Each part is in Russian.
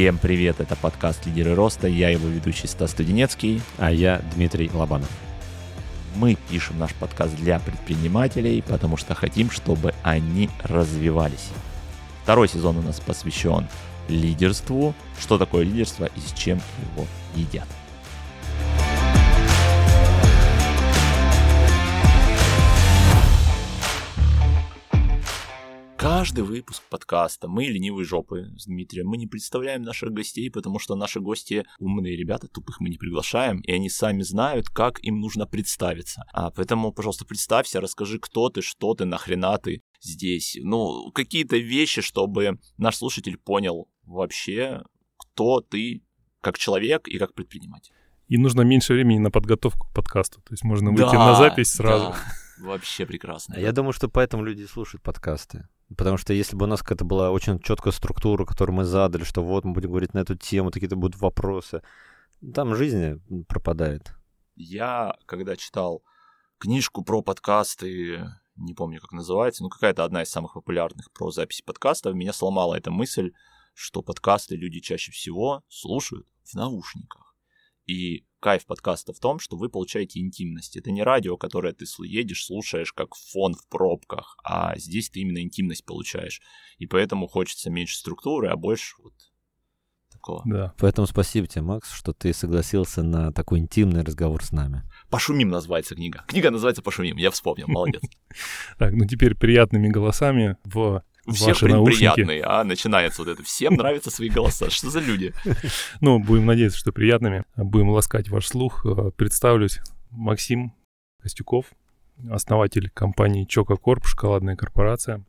Всем привет, это подкаст «Лидеры роста», я его ведущий Стас Студенецкий. А я Дмитрий Лобанов. Мы пишем наш подкаст для предпринимателей, потому что хотим, чтобы они развивались. Второй сезон у нас посвящен лидерству, что такое лидерство и с чем его едят. Каждый выпуск подкаста мы ленивые жопы с Дмитрием. Мы не представляем наших гостей, потому что наши гости умные ребята, тупых мы не приглашаем, и они сами знают, как им нужно представиться. А поэтому, пожалуйста, представься, расскажи, кто ты, что ты, нахрена ты здесь. Ну, какие-то вещи, чтобы наш слушатель понял вообще, кто ты как человек и как предприниматель. И нужно меньше времени на подготовку к подкасту. То есть можно выйти да, на запись сразу. Да. Вообще прекрасно. А я думаю, что поэтому люди слушают подкасты. Потому что если бы у нас какая-то была очень четкая структура, которую мы задали, что вот мы будем говорить на эту тему, какие-то будут вопросы, там жизнь пропадает. Я, когда читал книжку про подкасты, не помню, как называется, но какая-то одна из самых популярных про записи подкастов, меня сломала эта мысль, что подкасты люди чаще всего слушают в наушниках. И кайф подкаста в том, что вы получаете интимность. Это не радио, которое ты едешь, слушаешь как фон в пробках, а здесь ты именно интимность получаешь. И поэтому хочется меньше структуры, а больше вот такого. Да. Поэтому спасибо тебе, Макс, что ты согласился на такой интимный разговор с нами. «Пошумим» называется книга. Книга называется «Пошумим», я вспомнил, молодец. Так, ну теперь приятными голосами в у всех приятные, а начинается вот это. Всем нравятся свои голоса. Что за люди? Ну, будем надеяться, что приятными. Будем ласкать ваш слух. Э, представлюсь. Максим Костюков, основатель компании Чока Корп, шоколадная корпорация.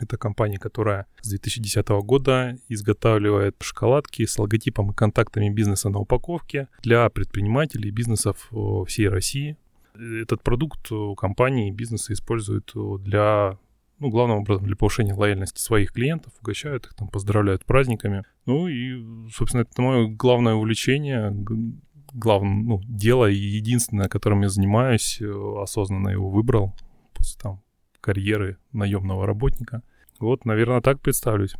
Это компания, которая с 2010 года изготавливает шоколадки с логотипом и контактами бизнеса на упаковке для предпринимателей и бизнесов э, всей России. Этот продукт компании и бизнеса используют для ну, главным образом для повышения лояльности своих клиентов, угощают их, там, поздравляют праздниками. Ну и, собственно, это мое главное увлечение, главное ну, дело и единственное, которым я занимаюсь, э, осознанно его выбрал после там карьеры наемного работника. Вот, наверное, так представлюсь.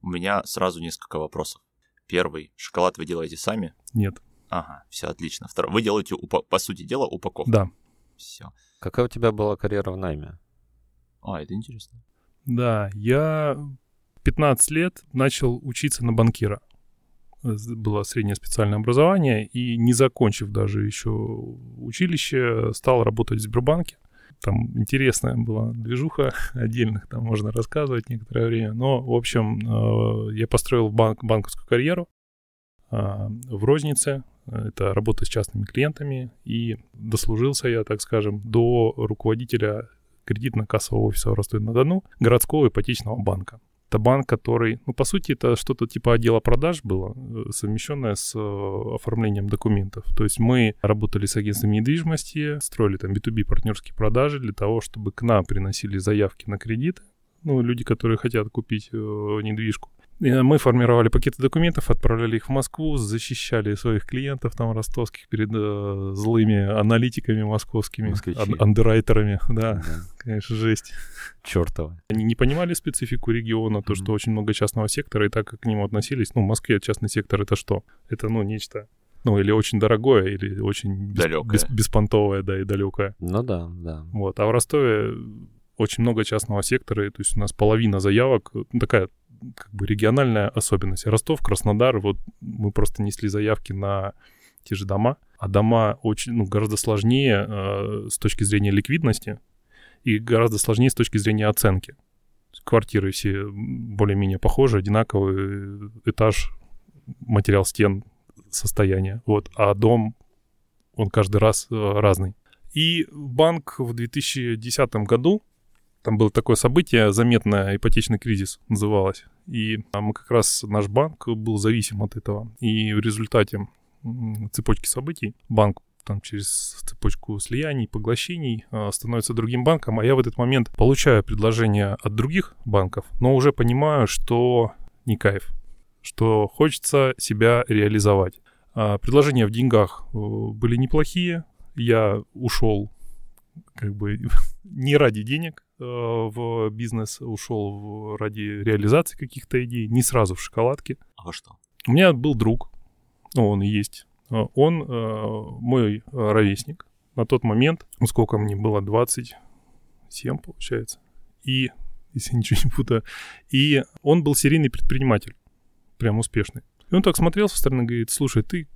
У меня сразу несколько вопросов. Первый. Шоколад вы делаете сами? Нет. Ага, все отлично. Второй. Вы делаете, по сути дела, упаковку? Да. Все. Какая у тебя была карьера в найме? А, это интересно. Да, я 15 лет начал учиться на банкира. Было среднее специальное образование, и не закончив даже еще училище, стал работать в Сбербанке. Там интересная была движуха отдельных, там можно рассказывать некоторое время. Но, в общем, э, я построил банк, банковскую карьеру э, в рознице. Это работа с частными клиентами. И дослужился я, так скажем, до руководителя кредитно-кассового офиса в Ростове-на-Дону городского ипотечного банка. Это банк, который, ну, по сути, это что-то типа отдела продаж было, э, совмещенное с э, оформлением документов. То есть мы работали с агентствами недвижимости, строили там B2B партнерские продажи для того, чтобы к нам приносили заявки на кредиты, ну, люди, которые хотят купить э, недвижку. Мы формировали пакеты документов, отправляли их в Москву, защищали своих клиентов там ростовских перед э, злыми аналитиками московскими, ан- андеррайтерами. Да, да, конечно, жесть. Чёртово. Они не понимали специфику региона, то, mm-hmm. что очень много частного сектора, и так как к нему относились, ну, в Москве частный сектор это что? Это, ну, нечто ну, или очень дорогое, или очень бес, бес, беспонтовое, да, и далекое. Ну да, да. Вот, а в Ростове очень много частного сектора, то есть у нас половина заявок, ну, такая как бы региональная особенность. Ростов, Краснодар, вот мы просто несли заявки на те же дома, а дома очень, ну, гораздо сложнее э, с точки зрения ликвидности и гораздо сложнее с точки зрения оценки. Квартиры все более-менее похожи, одинаковый этаж, материал стен, состояние. Вот, а дом, он каждый раз э, разный. И банк в 2010 году там было такое событие, заметное, ипотечный кризис называлось. И мы как раз, наш банк был зависим от этого. И в результате цепочки событий банк там через цепочку слияний, поглощений э, становится другим банком, а я в этот момент получаю предложение от других банков, но уже понимаю, что не кайф, что хочется себя реализовать. А предложения в деньгах э, были неплохие, я ушел как бы не ради денег э, в бизнес ушел в, ради реализации каких-то идей, не сразу в шоколадке. А во что? У меня был друг, ну, он и есть. Э, Он э, мой ровесник. На тот момент, ну, сколько мне было, 27, получается. И, если ничего не путаю, и он был серийный предприниматель, прям успешный. И он так смотрел со стороны, говорит, слушай, ты,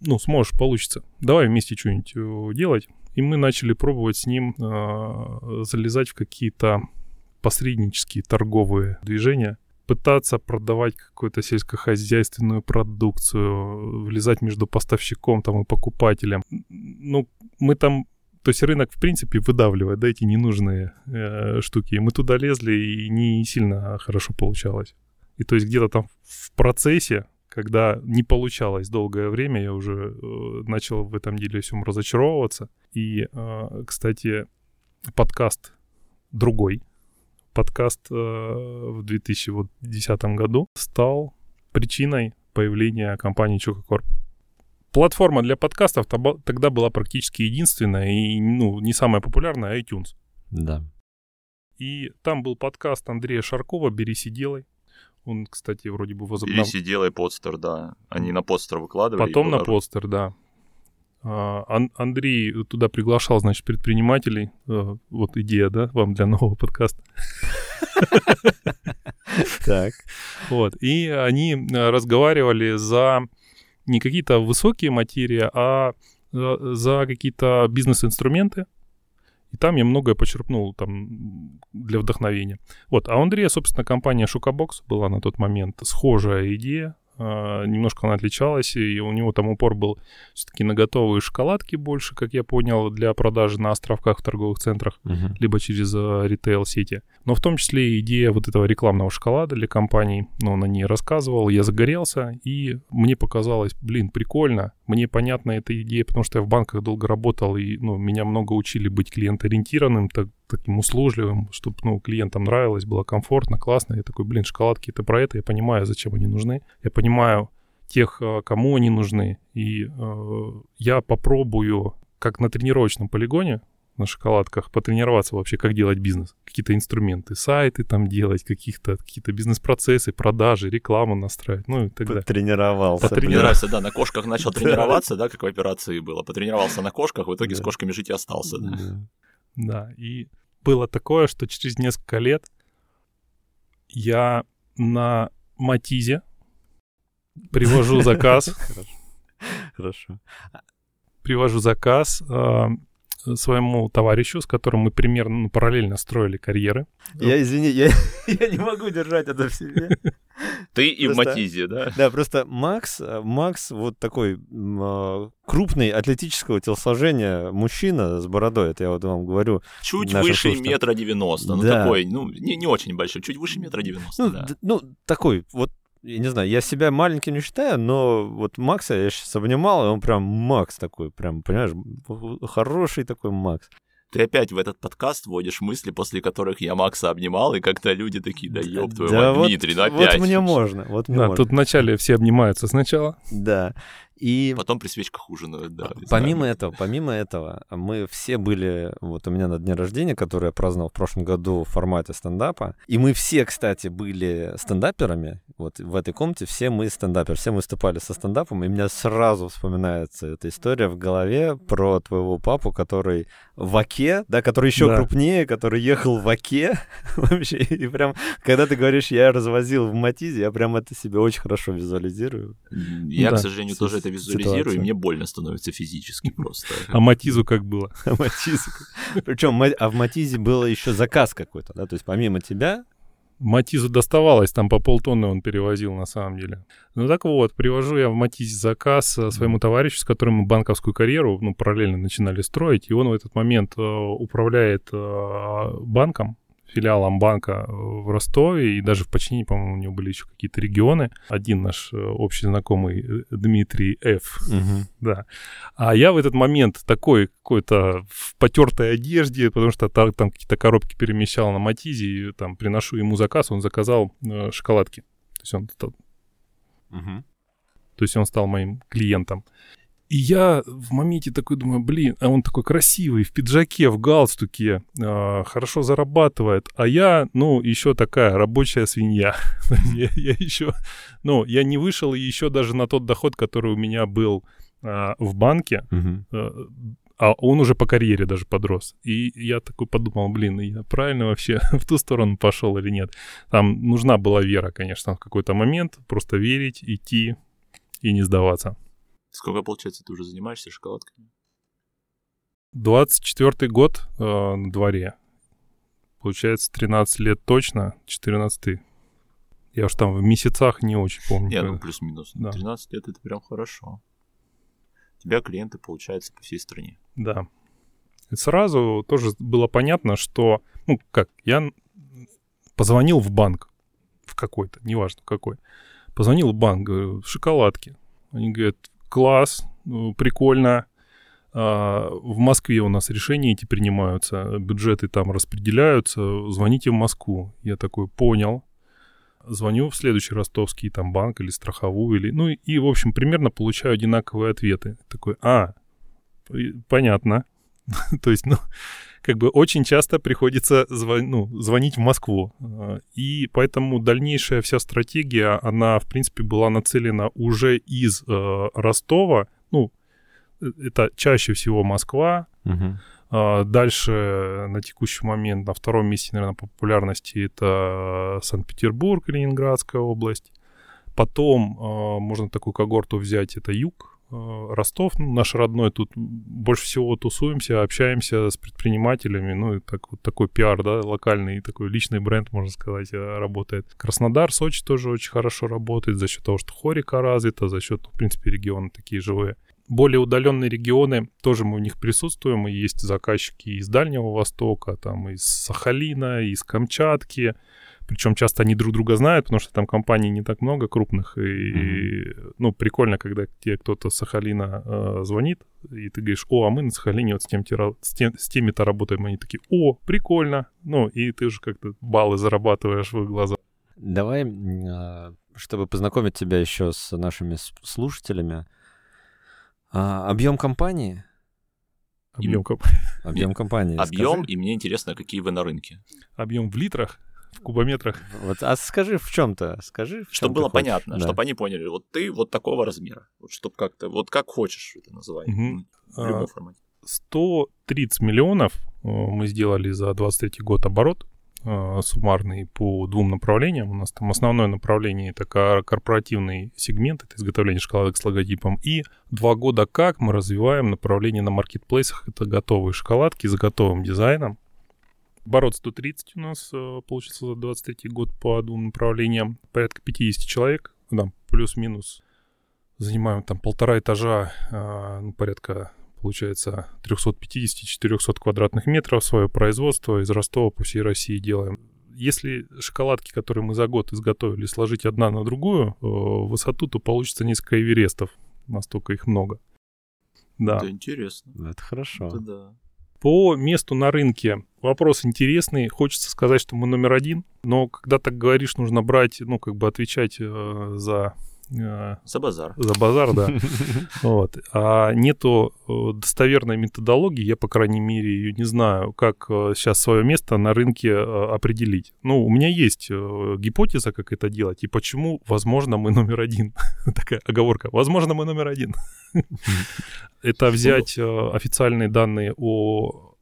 ну, сможешь, получится. Давай вместе что-нибудь делать. И мы начали пробовать с ним э, залезать в какие-то посреднические торговые движения, пытаться продавать какую-то сельскохозяйственную продукцию, влезать между поставщиком там и покупателем. Ну, мы там то есть рынок, в принципе, выдавливает, да, эти ненужные э, штуки. И мы туда лезли, и не сильно хорошо получалось. И то есть где-то там в процессе, когда не получалось долгое время, я уже э, начал в этом деле всем разочаровываться. И, э, кстати, подкаст другой, подкаст э, в 2010 году стал причиной появления компании Чококорп. Платформа для подкастов тогда была практически единственная и ну, не самая популярная iTunes. Да. И там был подкаст Андрея Шаркова «Бери сиделой». Он, кстати, вроде бы Или возобновил. сиделай подстер, да. Они на подстер выкладывали. Потом и на постер, да. А, Ан- Андрей туда приглашал, значит, предпринимателей. Э, Вот идея, да, вам для нового подкаста. Так. Вот. И они э, разговаривали за не какие-то высокие материи, а за, за какие-то бизнес-инструменты. И там я многое почерпнул там для вдохновения. Вот. А у Андрея, собственно, компания Шукабокс была на тот момент схожая идея. А, Немножко она отличалась, и у него там упор был все-таки на готовые шоколадки больше, как я понял, для продажи на островках в торговых центрах Мгм. либо через э, ритейл-сети. Но в том числе идея вот этого рекламного шоколада для компаний, ну, он о ней рассказывал, я загорелся, и мне показалось, блин, прикольно, мне понятна эта идея, потому что я в банках долго работал, и, ну, меня много учили быть клиентоориентированным, так, таким услужливым, чтобы, ну, клиентам нравилось, было комфортно, классно. Я такой, блин, шоколадки это про это, я понимаю, зачем они нужны, я понимаю тех, э, кому они нужны, и э, я попробую, как на тренировочном полигоне, на шоколадках потренироваться вообще, как делать бизнес. Какие-то инструменты, сайты там делать, каких-то какие-то бизнес-процессы, продажи, рекламу настраивать, ну и так далее. Потренировался. Потренировался. Да, на кошках начал тренироваться, да, как в операции было. Потренировался на кошках, в итоге с кошками жить и остался. Да. И было такое, что через несколько лет я на Матизе привожу заказ, Хорошо. Привожу заказ э, своему товарищу, с которым мы примерно ну, параллельно строили карьеры. Я, извини, я, я не могу держать это в себе. Ты и в Просто- Матизе, да? Да, просто Макс, э, Макс вот такой э, крупный атлетического телосложения мужчина с бородой, это я вот вам говорю. Чуть выше слушателям. метра девяносто. Ну, Да. такой, ну, не, не очень большой, чуть выше метра девяносто, Ну, да. ну, такой, вот, я не знаю, я себя маленьким не считаю, но вот Макса я сейчас обнимал, и он прям Макс такой, прям, понимаешь, хороший такой Макс. Ты опять в этот подкаст вводишь мысли, после которых я Макса обнимал, и как-то люди такие, да ёб твою Да мать, вот- Дмитрий, ну Вот опять. мне можно, вот мне Да, можно. тут вначале все обнимаются сначала. Да. И Потом при свечках ужинают, да. Помимо этого, помимо этого, мы все были, вот у меня на дне рождения, который я праздновал в прошлом году в формате стендапа, и мы все, кстати, были стендаперами, вот в этой комнате все мы стендаперы, все мы выступали со стендапом, и у меня сразу вспоминается эта история в голове про твоего папу, который в Оке, да, который еще Да. крупнее, который ехал в Оке вообще, и прям, когда ты говоришь, я развозил в Матизе, я прям это себе очень хорошо визуализирую. Я, Да, к сожалению, тоже это визуализирую, ситуация. и мне больно становится физически просто. А Матизу как было? А Матиз. Причем, а в Матизе был еще заказ какой-то, да? То есть помимо тебя, Матизу доставалось, там по полтонны он перевозил на самом деле. Ну так вот, привожу я в Матизе заказ э, своему товарищу, с которым мы банковскую карьеру ну, параллельно начинали строить, и он в этот момент э, управляет э, банком, филиалом банка э, в Ростове, и даже в подчинении, по-моему, у него были еще какие-то регионы. Один наш э, общий знакомый э, Дмитрий Ф. Да. А я в этот момент такой какой-то в потертой одежде, потому что та- там какие-то коробки перемещал на Матизе, и там приношу ему заказ, он заказал э, шоколадки. То есть он, стал- то есть он стал моим клиентом. И я в моменте такой думаю, блин, а он такой красивый, в пиджаке, в галстуке, э, хорошо зарабатывает, а я, ну, еще такая рабочая свинья. я, я еще, ну, я не вышел еще даже на тот доход, который у меня был э, в банке, э, а он уже по карьере даже подрос. И я такой подумал, блин, я правильно вообще в ту сторону пошел или нет. Там нужна была вера, конечно, в какой-то момент, просто верить, идти и не сдаваться. Сколько, получается, ты уже занимаешься шоколадками? 24 год э, на дворе. Получается, 13 лет точно, 14 Я уж там в месяцах не очень помню. Не, ну плюс-минус. Да. 13 лет это прям хорошо. У тебя клиенты, получается, по всей стране. Да. И сразу тоже было понятно, что, ну как, я позвонил в банк, в какой-то, неважно какой. Позвонил в банк, говорю, шоколадки. Они говорят, класс, ну, прикольно. А, в Москве у нас решения эти принимаются, бюджеты там распределяются, звоните в Москву. Я такой, понял. Звоню в следующий ростовский там банк или страховую, или, ну и, в общем, примерно получаю одинаковые ответы. Такой, а, понятно. То есть, ну, как бы очень часто приходится звон, ну, звонить в Москву. А, и поэтому дальнейшая вся стратегия, она, в принципе, была нацелена уже из э, Ростова. Ну, э, это чаще всего Москва. Угу. Дальше на текущий момент на втором месте, наверное, популярности это Санкт-Петербург, Ленинградская область. Потом э, можно такую когорту взять, это юг, Э, Ростов, ну, наш родной, тут больше всего тусуемся, общаемся с предпринимателями, ну, и так, вот такой пиар, да, локальный, такой личный бренд, можно сказать, э, работает. Краснодар, Сочи тоже очень хорошо работает за счет того, что хорика развита, за счет, в принципе, регионы такие живые. Более удаленные регионы, тоже мы в них присутствуем, и есть заказчики из Дальнего Востока, там, из Сахалина, из Камчатки, причем часто они друг друга знают, потому что там компаний не так много крупных. И, mm-hmm. ну, прикольно, когда тебе кто-то с Сахалина э, звонит, и ты говоришь, о, а мы на Сахалине вот с, тем, с, тем, с теми-то работаем. Они такие, о, прикольно. Ну, и ты уже как-то баллы зарабатываешь в их глазах. Давай, а, чтобы познакомить тебя еще с нашими слушателями, а, объем компании — Объем компании. Объем компании. Объем, и мне интересно, какие вы на рынке. Объем в литрах? В кубометрах. Вот, а скажи в чем-то, скажи. В чтобы было понятно, да. чтобы они поняли, вот ты вот такого размера, вот чтобы как-то, вот как хочешь это называй, угу. в любом а, формате. 130 миллионов э, мы сделали за 23 год оборот э, суммарный по двум направлениям. У нас там основное направление это корпоративный сегмент, это изготовление шоколадок с логотипом. И два года как мы развиваем направление на маркетплейсах, это готовые шоколадки с готовым дизайном. Оборот 130 у нас э, получился за 23 год по двум направлениям. Порядка 50 человек, да, плюс-минус. Занимаем там полтора этажа, э, ну, порядка, получается, 350-400 квадратных метров свое производство из Ростова по всей России делаем. Если шоколадки, которые мы за год изготовили, сложить одна на другую э, высоту, то получится несколько эверестов. Настолько их много. Да. Это интересно. Это хорошо. Это да. По месту на рынке вопрос интересный. Хочется сказать, что мы номер один, но когда так говоришь, нужно брать, ну, как бы отвечать э, за э, за базар. За базар, да. Вот. А нету э, достоверной методологии, я, по крайней мере, ее не знаю, как сейчас свое место на рынке определить. Ну, у меня есть гипотеза, как это делать, и почему, возможно, мы номер один. Такая оговорка. Возможно, мы номер один. Это взять официальные данные о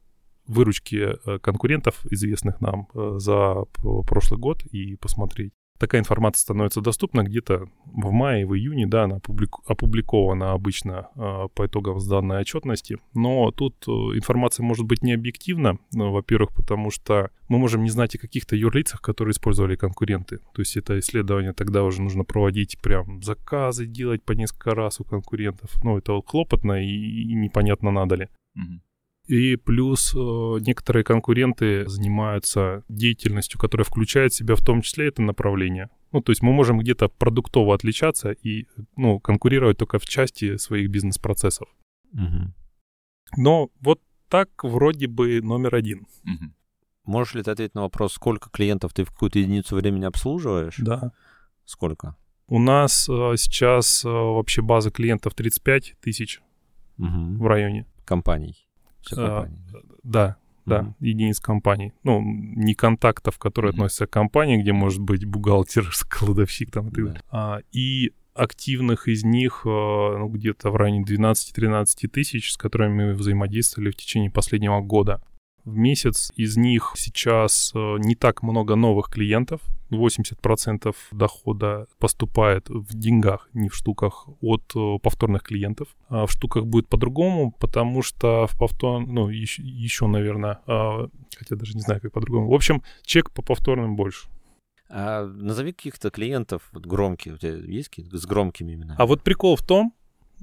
выручки э, конкурентов, известных нам, э, за прошлый год и посмотреть. Такая информация становится доступна где-то в мае, в июне, да, она опубликована обычно э, по итогам сданной отчетности, но тут информация может быть не объективна, ну, во-первых, потому что мы можем не знать о каких-то юрлицах, которые использовали конкуренты, то есть это исследование тогда уже нужно проводить прям заказы делать по несколько раз у конкурентов, ну это хлопотно и, и непонятно надо ли. Mm-hmm. И плюс э, некоторые конкуренты занимаются деятельностью, которая включает в себя в том числе это направление. Ну, то есть мы можем где-то продуктово отличаться и ну, конкурировать только в части своих бизнес-процессов. Угу. Но вот так вроде бы номер один. Угу. Можешь ли ты ответить на вопрос, сколько клиентов ты в какую-то единицу времени обслуживаешь? Да. Сколько? У нас э, сейчас э, вообще база клиентов 35 тысяч Мгм. в районе. Компаний. Всё А. Да, да, Мгм. единиц компаний. Ну, не контактов, которые Мгм. относятся к компании, где может быть бухгалтер, кладовщик там и так Да. далее. А, и активных из них э, ну, где-то в районе 12-13 тысяч, с которыми мы взаимодействовали в течение последнего года. В месяц из них сейчас э, не так много новых клиентов. 80% дохода поступает в деньгах, не в штуках, от э, повторных клиентов. А в штуках будет по-другому, потому что в повтор... Ну, еще, еще наверное, а, хотя даже не знаю, как по-другому. В общем, чек по повторным больше. А назови каких-то клиентов вот, громких. У тебя есть какие-то с громкими именами? А вот прикол в том,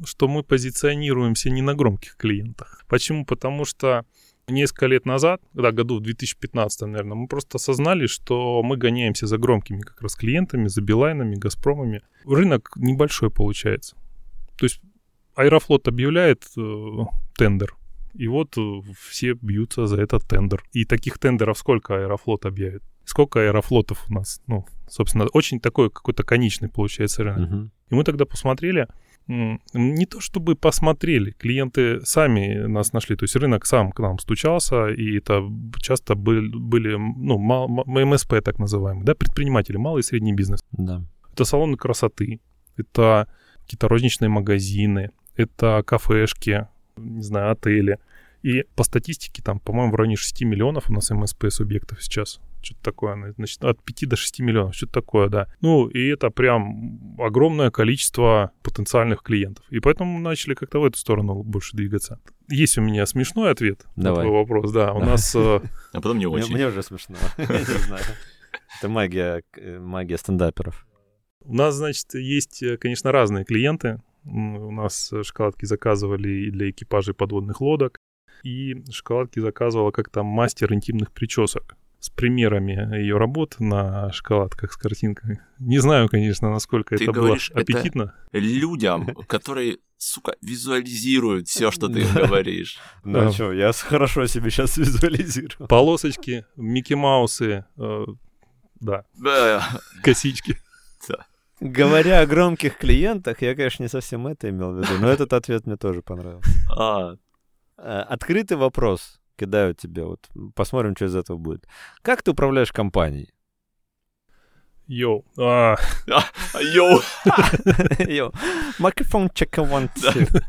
что мы позиционируемся не на громких клиентах. Почему? Потому что несколько лет назад, да, году в 2015, наверное, мы просто осознали, что мы гоняемся за громкими как раз клиентами, за Билайнами, Газпромами. Рынок небольшой получается. То есть Аэрофлот объявляет э, тендер, и вот э, все бьются за этот тендер. И таких тендеров сколько Аэрофлот объявит? Сколько аэрофлотов у нас? Ну, собственно, очень такой какой-то конечный получается рынок. Мгм. И мы тогда посмотрели, не то чтобы посмотрели, клиенты сами нас нашли, то есть рынок сам к нам стучался, и это часто были, были ну, МСП так называемые, да, предприниматели, малый и средний бизнес. Да. Это салоны красоты, это какие-то розничные магазины, это кафешки, не знаю, отели. И по статистике там, по-моему, в районе 6 миллионов у нас МСП субъектов сейчас. Что-то такое, значит, от 5 до 6 миллионов, что-то такое, да. Ну, и это прям огромное количество потенциальных клиентов. И поэтому мы начали как-то в эту сторону больше двигаться. Есть у меня смешной ответ Давай. на твой вопрос, да. У нас э, А потом не очень. мне уже смешно. Я не знаю. Это магия, э, магия стендаперов. У нас, значит, есть, э, конечно, разные клиенты. У нас шоколадки заказывали и для экипажей подводных лодок, и шоколадки заказывала как-то мастер интимных причесок с примерами ее работ на шоколадках с картинкой. Не знаю, конечно, насколько Ты это говоришь, было это- аппетитно. Людям, которые, сука, визуализируют все, что ты им говоришь. Ну Да. что, я хорошо себе сейчас визуализирую. Полосочки, Микки Маусы, э, да, Да. косички. Говоря о громких клиентах, я, конечно, не совсем это имел в виду, но этот ответ мне тоже понравился. А, Открытый вопрос кидаю тебе, вот посмотрим, что из этого будет. Как ты управляешь компанией? Йоу. а, Йоу. Йо, микрофон check one, two.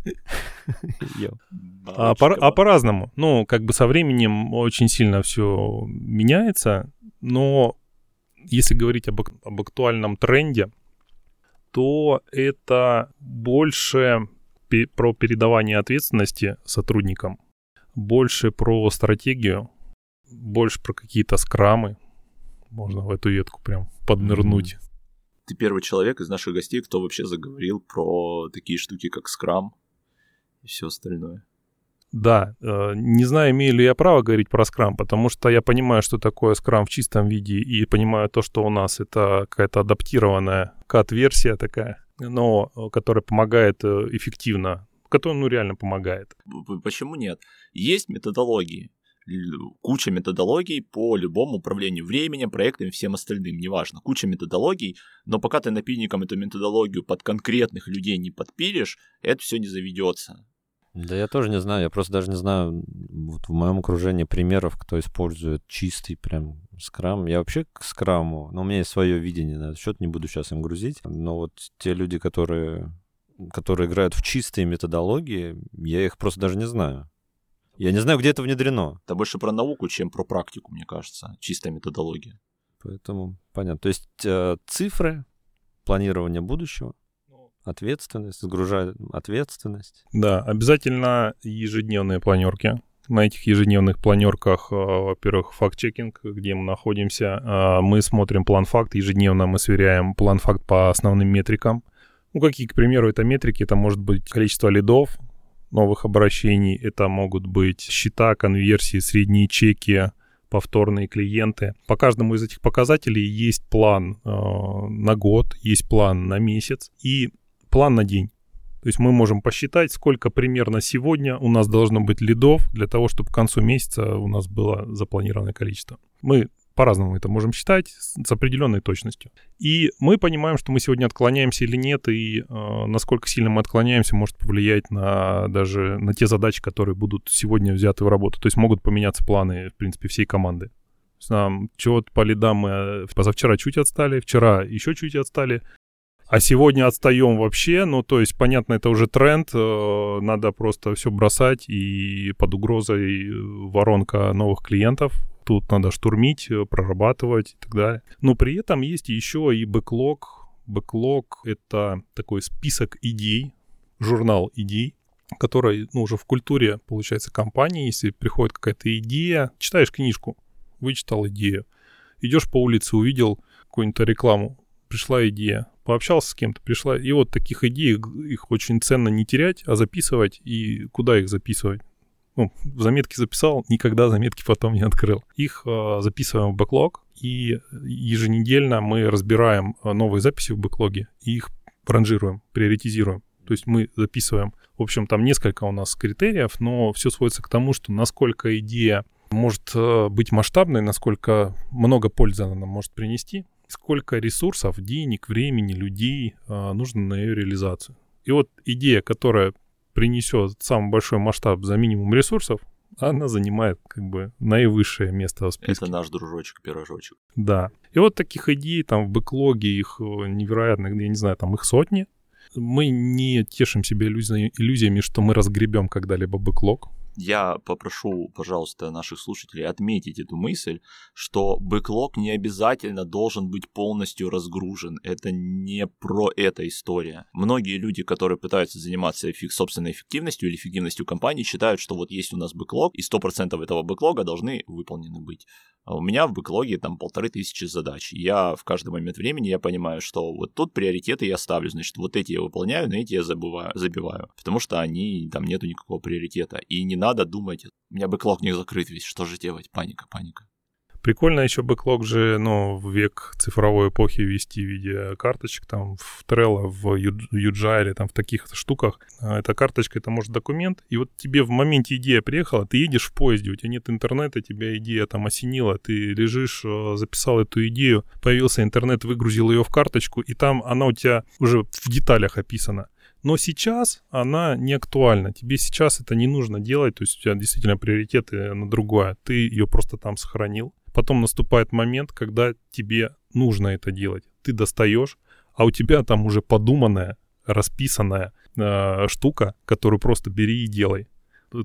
А, по- а по-разному. Ну, как бы со временем очень сильно все меняется, но если говорить об, об актуальном тренде, то это больше про передавание ответственности сотрудникам, больше про стратегию, больше про какие-то скрамы. Можно в эту ветку прям поднырнуть. Ты первый человек из наших гостей, кто вообще заговорил про такие штуки, как скрам и все остальное. Да, э, не знаю, имею ли я право говорить про скрам, потому что я понимаю, что такое скрам в чистом виде, и понимаю то, что у нас это какая-то адаптированная кат-версия такая, но э, которая помогает э, эффективно, которая, ну, реально помогает. Почему нет? Есть методологии. Куча методологий по любому управлению временем, проектами, всем остальным, неважно. Куча методологий, но пока ты напильником эту методологию под конкретных людей не подпилишь, это все не заведется. Да я тоже не знаю, я просто даже не знаю, вот в моем окружении примеров, кто использует чистый прям скрам. Я вообще к скраму, но у меня есть свое видение на этот счет, не буду сейчас им грузить. Но вот те люди, которые, которые играют в чистые методологии, я их просто даже не знаю. Я не знаю, где это внедрено. Это больше про науку, чем про практику, мне кажется. Чистая методология. Поэтому понятно. То есть э, цифры, планирование будущего, ответственность, загружать ответственность. Да, обязательно ежедневные планерки. На этих ежедневных планерках, э, во-первых, факт-чекинг, где мы находимся. Э, Мы смотрим план-факт, ежедневно мы сверяем план-факт по основным метрикам. Ну, какие, к примеру, это метрики? Это может быть количество лидов, новых обращений, это могут быть счета, конверсии, средние чеки, повторные клиенты. По каждому из этих показателей есть план э, на год, есть план на месяц и план на день. То есть мы можем посчитать, сколько примерно сегодня у нас должно быть лидов для того, чтобы к концу месяца у нас было запланированное количество. Мы по-разному это можем считать, с, определенной точностью. И мы понимаем, что мы сегодня отклоняемся или нет, и э, насколько сильно мы отклоняемся, может повлиять на даже на те задачи, которые будут сегодня взяты в работу. То есть могут поменяться планы, в принципе, всей команды. Нам чего-то по лидам мы э, позавчера чуть отстали, вчера еще чуть отстали, а сегодня отстаем вообще, ну, то есть, понятно, это уже тренд, э, надо просто все бросать, и под угрозой э, воронка новых клиентов, тут надо штурмить, э, прорабатывать и так далее. Но при этом есть еще и бэклог. Бэклог — это такой список идей, журнал идей, который, ну, уже в культуре, получается, компании, если приходит какая-то идея, читаешь книжку, вычитал идею, идешь по улице, увидел какую-нибудь рекламу, пришла идея, пообщался с кем-то, пришла. И вот таких идей, их очень ценно не терять, а записывать. И куда их записывать? Ну, в заметки записал, никогда заметки потом не открыл. Их э, записываем в бэклог, и еженедельно мы разбираем а, новые записи в бэклоге и их ранжируем, приоритизируем. То есть мы записываем, в общем, там несколько у нас критериев, но все сводится к тому, что насколько идея может быть масштабной, насколько много пользы она нам может принести, сколько ресурсов, денег, времени, людей э, нужно на ее реализацию. И вот идея, которая принесет самый большой масштаб за минимум ресурсов, она занимает как бы наивысшее место в списке. Это наш дружочек-пирожочек. Да. И вот таких идей там в бэклоге, их э, невероятно, я не знаю, там их сотни. Мы не тешим себя иллюзиями, что мы разгребем когда-либо бэклог я попрошу, пожалуйста, наших слушателей отметить эту мысль, что бэклог не обязательно должен быть полностью разгружен. Это не про эта история. Многие люди, которые пытаются заниматься эффек- собственной эффективностью или эффективностью компании, считают, что вот есть у нас бэклог, и 100% этого бэклога должны выполнены быть. А у меня в бэклоге там полторы тысячи задач. Я в каждый момент времени я понимаю, что вот тут приоритеты я ставлю, значит, вот эти я выполняю, на эти я забываю, забиваю, потому что они, там нету никакого приоритета. И не надо думать, у меня бэклог не закрыт весь, что же делать? Паника, паника. Прикольно еще бэклог же, ну, в век цифровой эпохи вести в виде карточек, там, в Trello, в Юджайле, там, в таких штуках. А эта карточка, это, может, документ, и вот тебе в моменте идея приехала, ты едешь в поезде, у тебя нет интернета, тебя идея там осенила, ты лежишь, э, записал эту идею, появился интернет, выгрузил ее в карточку, и там она у тебя уже в деталях описана. Но сейчас она не актуальна. Тебе сейчас это не нужно делать, то есть у тебя действительно приоритеты на другое. Ты ее просто там сохранил. Потом наступает момент, когда тебе нужно это делать. Ты достаешь, а у тебя там уже подуманная, расписанная э, штука, которую просто бери и делай.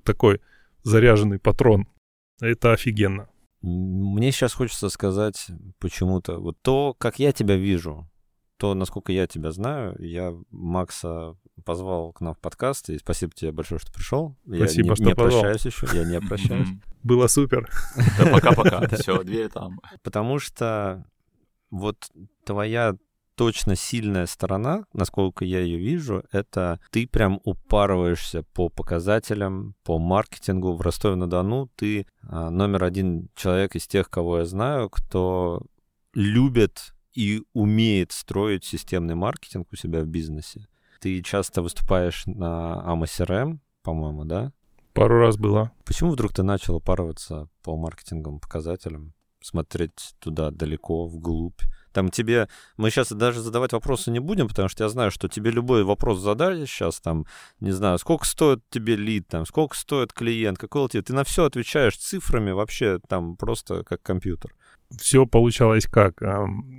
Такой заряженный патрон. Это офигенно. Мне сейчас хочется сказать почему-то вот то, как я тебя вижу, то, насколько я тебя знаю, я Макса позвал к нам в подкаст, и спасибо тебе большое, что пришел. Спасибо, я что не, не позвал. прощаюсь еще, я не прощаюсь. Было супер. Да пока-пока, все, двери там. Потому что вот твоя точно сильная сторона, насколько я ее вижу, это ты прям упарываешься по показателям, по маркетингу. В Ростове-на-Дону ты а, номер один человек из тех, кого я знаю, кто любит и умеет строить системный маркетинг у себя в бизнесе. Ты часто выступаешь на AMA по-моему, да? Пару раз было. Почему вдруг ты начал упарываться по маркетинговым показателям, смотреть туда далеко, вглубь? Там тебе... Мы сейчас даже задавать вопросы не будем, потому что я знаю, что тебе любой вопрос задали сейчас, там, не знаю, сколько стоит тебе лид, там, сколько стоит клиент, какой тебе... Ты на все отвечаешь цифрами вообще там просто как компьютер все получалось как?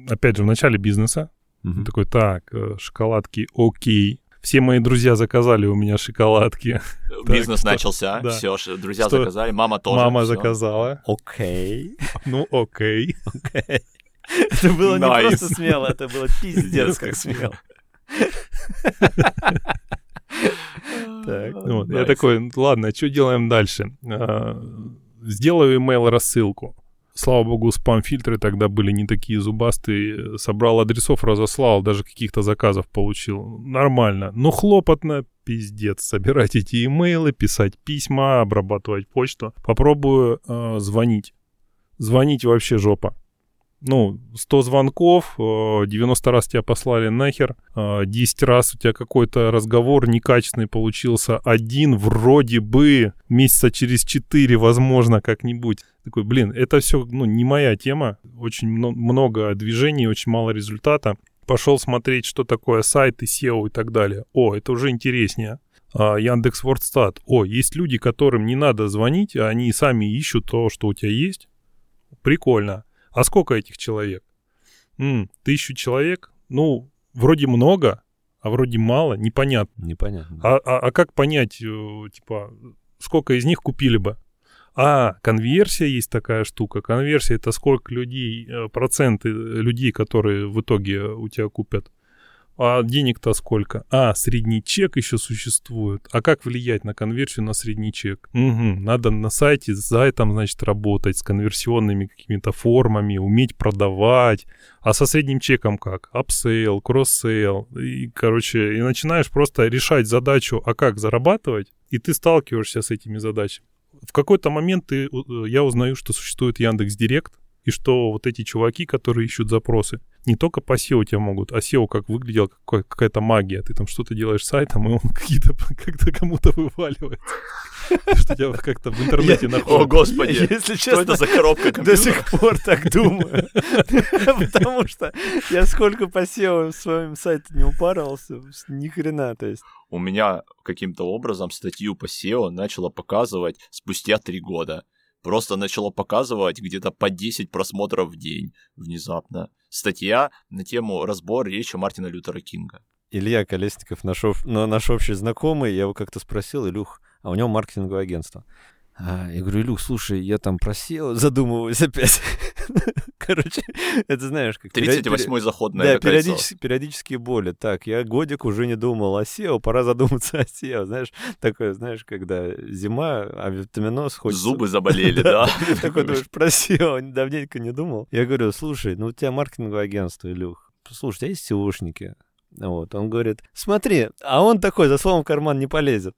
Опять же, в начале бизнеса. Угу. Такой, так, э, шоколадки, окей. Все мои друзья заказали у меня шоколадки. Бизнес начался, все, друзья заказали, мама тоже. Мама заказала. Окей. Ну, окей. Окей. Это было не просто смело, это было пиздец как смело. Так, вот, я такой, ладно, что делаем дальше? А, сделаю email рассылку. Слава богу, спам-фильтры тогда были не такие зубастые. Собрал адресов, разослал, даже каких-то заказов получил. Нормально. Но хлопотно, пиздец. Собирать эти имейлы, писать письма, обрабатывать почту. Попробую э, звонить. Звонить вообще жопа. Ну, 100 звонков, 90 раз тебя послали нахер, 10 раз у тебя какой-то разговор некачественный получился, один вроде бы месяца через 4, возможно, как-нибудь. Такой, блин, это все, ну, не моя тема, очень много движений, очень мало результата. Пошел смотреть, что такое сайт и SEO и так далее. О, это уже интереснее. Яндекс Вордстат. О, есть люди, которым не надо звонить, а они сами ищут то, что у тебя есть. Прикольно. А сколько этих человек? М, тысячу человек? Ну, вроде много, а вроде мало, непонятно. Непонятно. А, а, а как понять, э, типа, сколько из них купили бы? А, конверсия есть такая штука. Конверсия это сколько людей, э, проценты людей, которые в итоге у тебя купят. А денег-то сколько? А, средний чек еще существует. А как влиять на конверсию на средний чек? Угу, надо на сайте с сайтом, значит, работать, с конверсионными какими-то формами, уметь продавать. А со средним чеком как? Upsell, cross-sell. И, короче, и начинаешь просто решать задачу, а как зарабатывать, и ты сталкиваешься с этими задачами. В какой-то момент ты, я узнаю, что существует Яндекс Директ, и что вот эти чуваки, которые ищут запросы, не только по SEO тебя могут, а SEO как выглядел, как какая-то магия. Ты там что-то делаешь сайтом, и он какие-то как-то кому-то вываливает. Что тебя как-то в интернете находит. О, господи, если честно, это за коробка До сих пор так думаю. Потому что я сколько по SEO в своем сайте не упарывался, ни хрена, то есть. У меня каким-то образом статью по SEO начало показывать спустя три года просто начало показывать где-то по 10 просмотров в день внезапно. Статья на тему разбор речи Мартина Лютера Кинга. Илья Колесников, наш, наш общий знакомый, я его как-то спросил, Илюх, а у него маркетинговое агентство. А, я говорю, Илюх, слушай, я там просел, задумываюсь опять. Короче, это знаешь, как... 38-й заход на Да, периодически, периодические боли. Так, я годик уже не думал о SEO, пора задуматься о SEO. Знаешь, такое, знаешь, когда зима, а витаминоз хочется... Зубы заболели, да? Такой думаешь, про SEO давненько не думал. Я говорю, слушай, ну у тебя маркетинговое агентство, Илюх. Слушай, у тебя есть SEOшники? Вот, он говорит, смотри, а он такой, за словом в карман не полезет.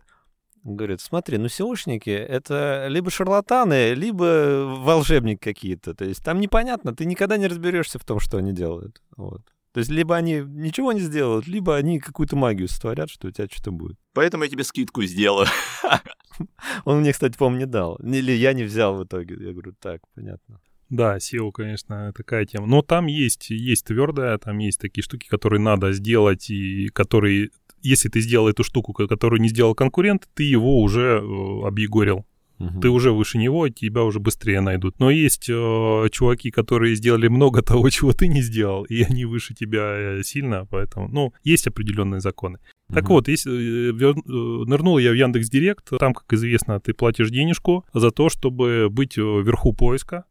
Говорит, смотри, ну SEOшники — это либо шарлатаны, либо волшебники какие-то. То есть там непонятно, ты никогда не разберешься в том, что они делают. Вот. То есть либо они ничего не сделают, либо они какую-то магию сотворят, что у тебя что-то будет. Поэтому я тебе скидку сделаю. Он мне, кстати, по-моему, не дал. Или я не взял в итоге. Я говорю, так, понятно. Да, SEO, конечно, такая тема. Но там есть, есть твердая, там есть такие штуки, которые надо сделать и которые если ты сделал эту штуку, которую не сделал конкурент, ты его уже э, объегорил. Угу. Ты уже выше него, тебя уже быстрее найдут. Но есть э, чуваки, которые сделали много того, чего ты не сделал, и они выше тебя э, сильно, поэтому, ну, есть определенные законы. Угу. Так вот, если, э, вер, нырнул я в Яндекс Директ, там, как известно, ты платишь денежку за то, чтобы быть вверху поиска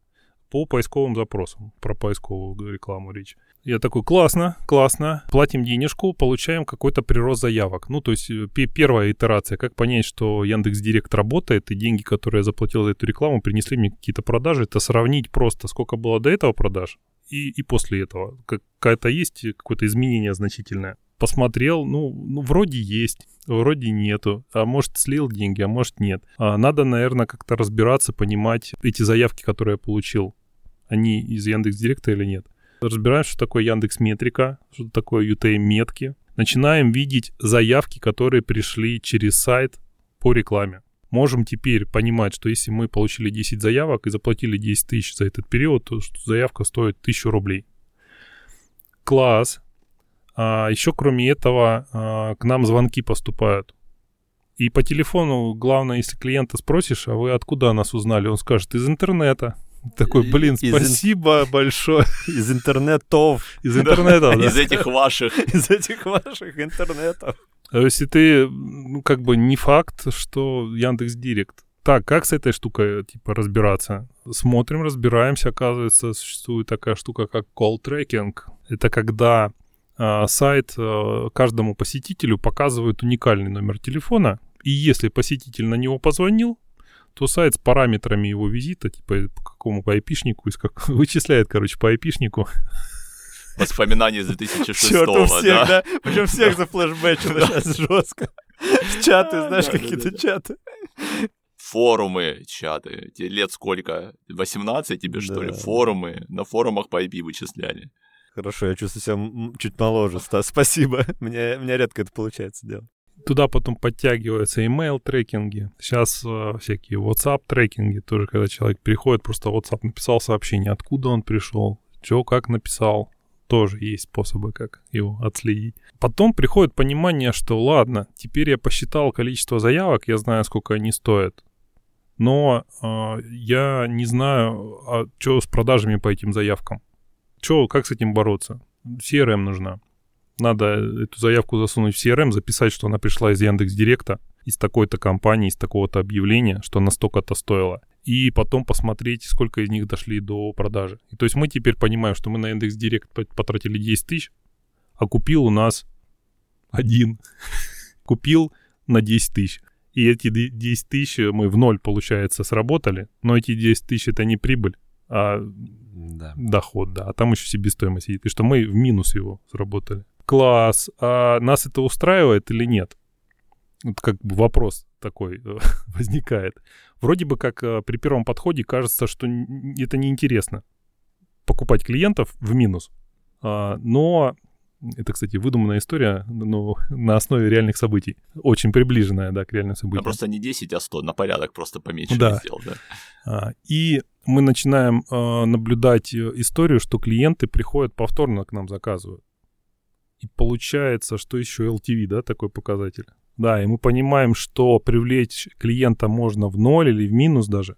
по поисковым запросам. Про поисковую рекламу речь. Я такой, классно, классно, платим денежку, получаем какой-то прирост заявок. Ну, то есть э, первая итерация, как понять, что Яндекс Директ работает, и деньги, которые я заплатил за эту рекламу, принесли мне какие-то продажи, это сравнить просто, сколько было до этого продаж и, и после этого. Какая-то есть какое-то изменение значительное. Посмотрел, ну, ну, вроде есть, вроде нету, а может слил деньги, а может нет. А надо, наверное, как-то разбираться, понимать эти заявки, которые я получил, они из Яндекс Директа или нет. Разбираем, что такое Яндекс Метрика, что такое UTM метки. Начинаем видеть заявки, которые пришли через сайт по рекламе. Можем теперь понимать, что если мы получили 10 заявок и заплатили 10 тысяч за этот период, то заявка стоит 1000 рублей. Класс. А еще кроме этого а, к нам звонки поступают. И по телефону, главное, если клиента спросишь, а вы откуда нас узнали, он скажет из интернета. Такой, блин, спасибо из... большое. Из интернетов. Из интернета, да. Из этих ваших. Из этих ваших интернетов. А если ты, ну, как бы не факт, что Яндекс Директ. Так, как с этой штукой, типа, разбираться? Смотрим, разбираемся, оказывается, существует такая штука, как call tracking. Это когда э, сайт э, каждому посетителю показывает уникальный номер телефона, и если посетитель на него позвонил, то сайт с параметрами его визита, типа по какому по айпишнику, из как... вычисляет, короче, по айпишнику. Воспоминания из 2006 Черт, у всех, да? да? Причем всех за флешбэчило сейчас жестко. Чаты, знаешь, какие-то чаты. форумы, чаты. Тебе лет сколько? 18 тебе, что ли? Форумы. На форумах по IP вычисляли. Хорошо, я чувствую себя чуть моложе, Стас, спасибо. Мне, мне редко это получается делать. Туда потом подтягиваются email трекинги. Сейчас э, всякие WhatsApp трекинги. Тоже когда человек приходит, просто WhatsApp написал сообщение, откуда он пришел, что, как написал. Тоже есть способы, как его отследить. Потом приходит понимание, что ладно, теперь я посчитал количество заявок, я знаю, сколько они стоят. Но э, я не знаю, а что с продажами по этим заявкам. Что, как с этим бороться? CRM нужна. Надо эту заявку засунуть в CRM, записать, что она пришла из Яндекс Директа, из такой-то компании, из такого-то объявления, что она столько-то стоила. И потом посмотреть, сколько из них дошли до продажи. И то есть мы теперь понимаем, что мы на Яндекс Директ пот- потратили 10 тысяч, а купил у нас один. Купил на 10 тысяч. И эти де- 10 тысяч мы в ноль, получается, сработали. Но эти 10 тысяч это не прибыль, а Да. доход, да. А там еще себестоимость сидит. И что мы в минус его сработали. Класс. А нас это устраивает или нет? Вот как бы вопрос такой э, возникает. Вроде бы как э, при первом подходе кажется, что это неинтересно покупать клиентов в минус. А, но это, кстати, выдуманная история, но на основе реальных событий. Очень приближенная, да, к реальным Ну, событиям. просто не 10, а 100, на порядок просто поменьше Да. сделал, да. А, И мы начинаем э, наблюдать историю, что клиенты приходят повторно к нам заказывают. И получается, что еще LTV, да, такой показатель. Да, и мы понимаем, что привлечь клиента можно в ноль или в минус даже,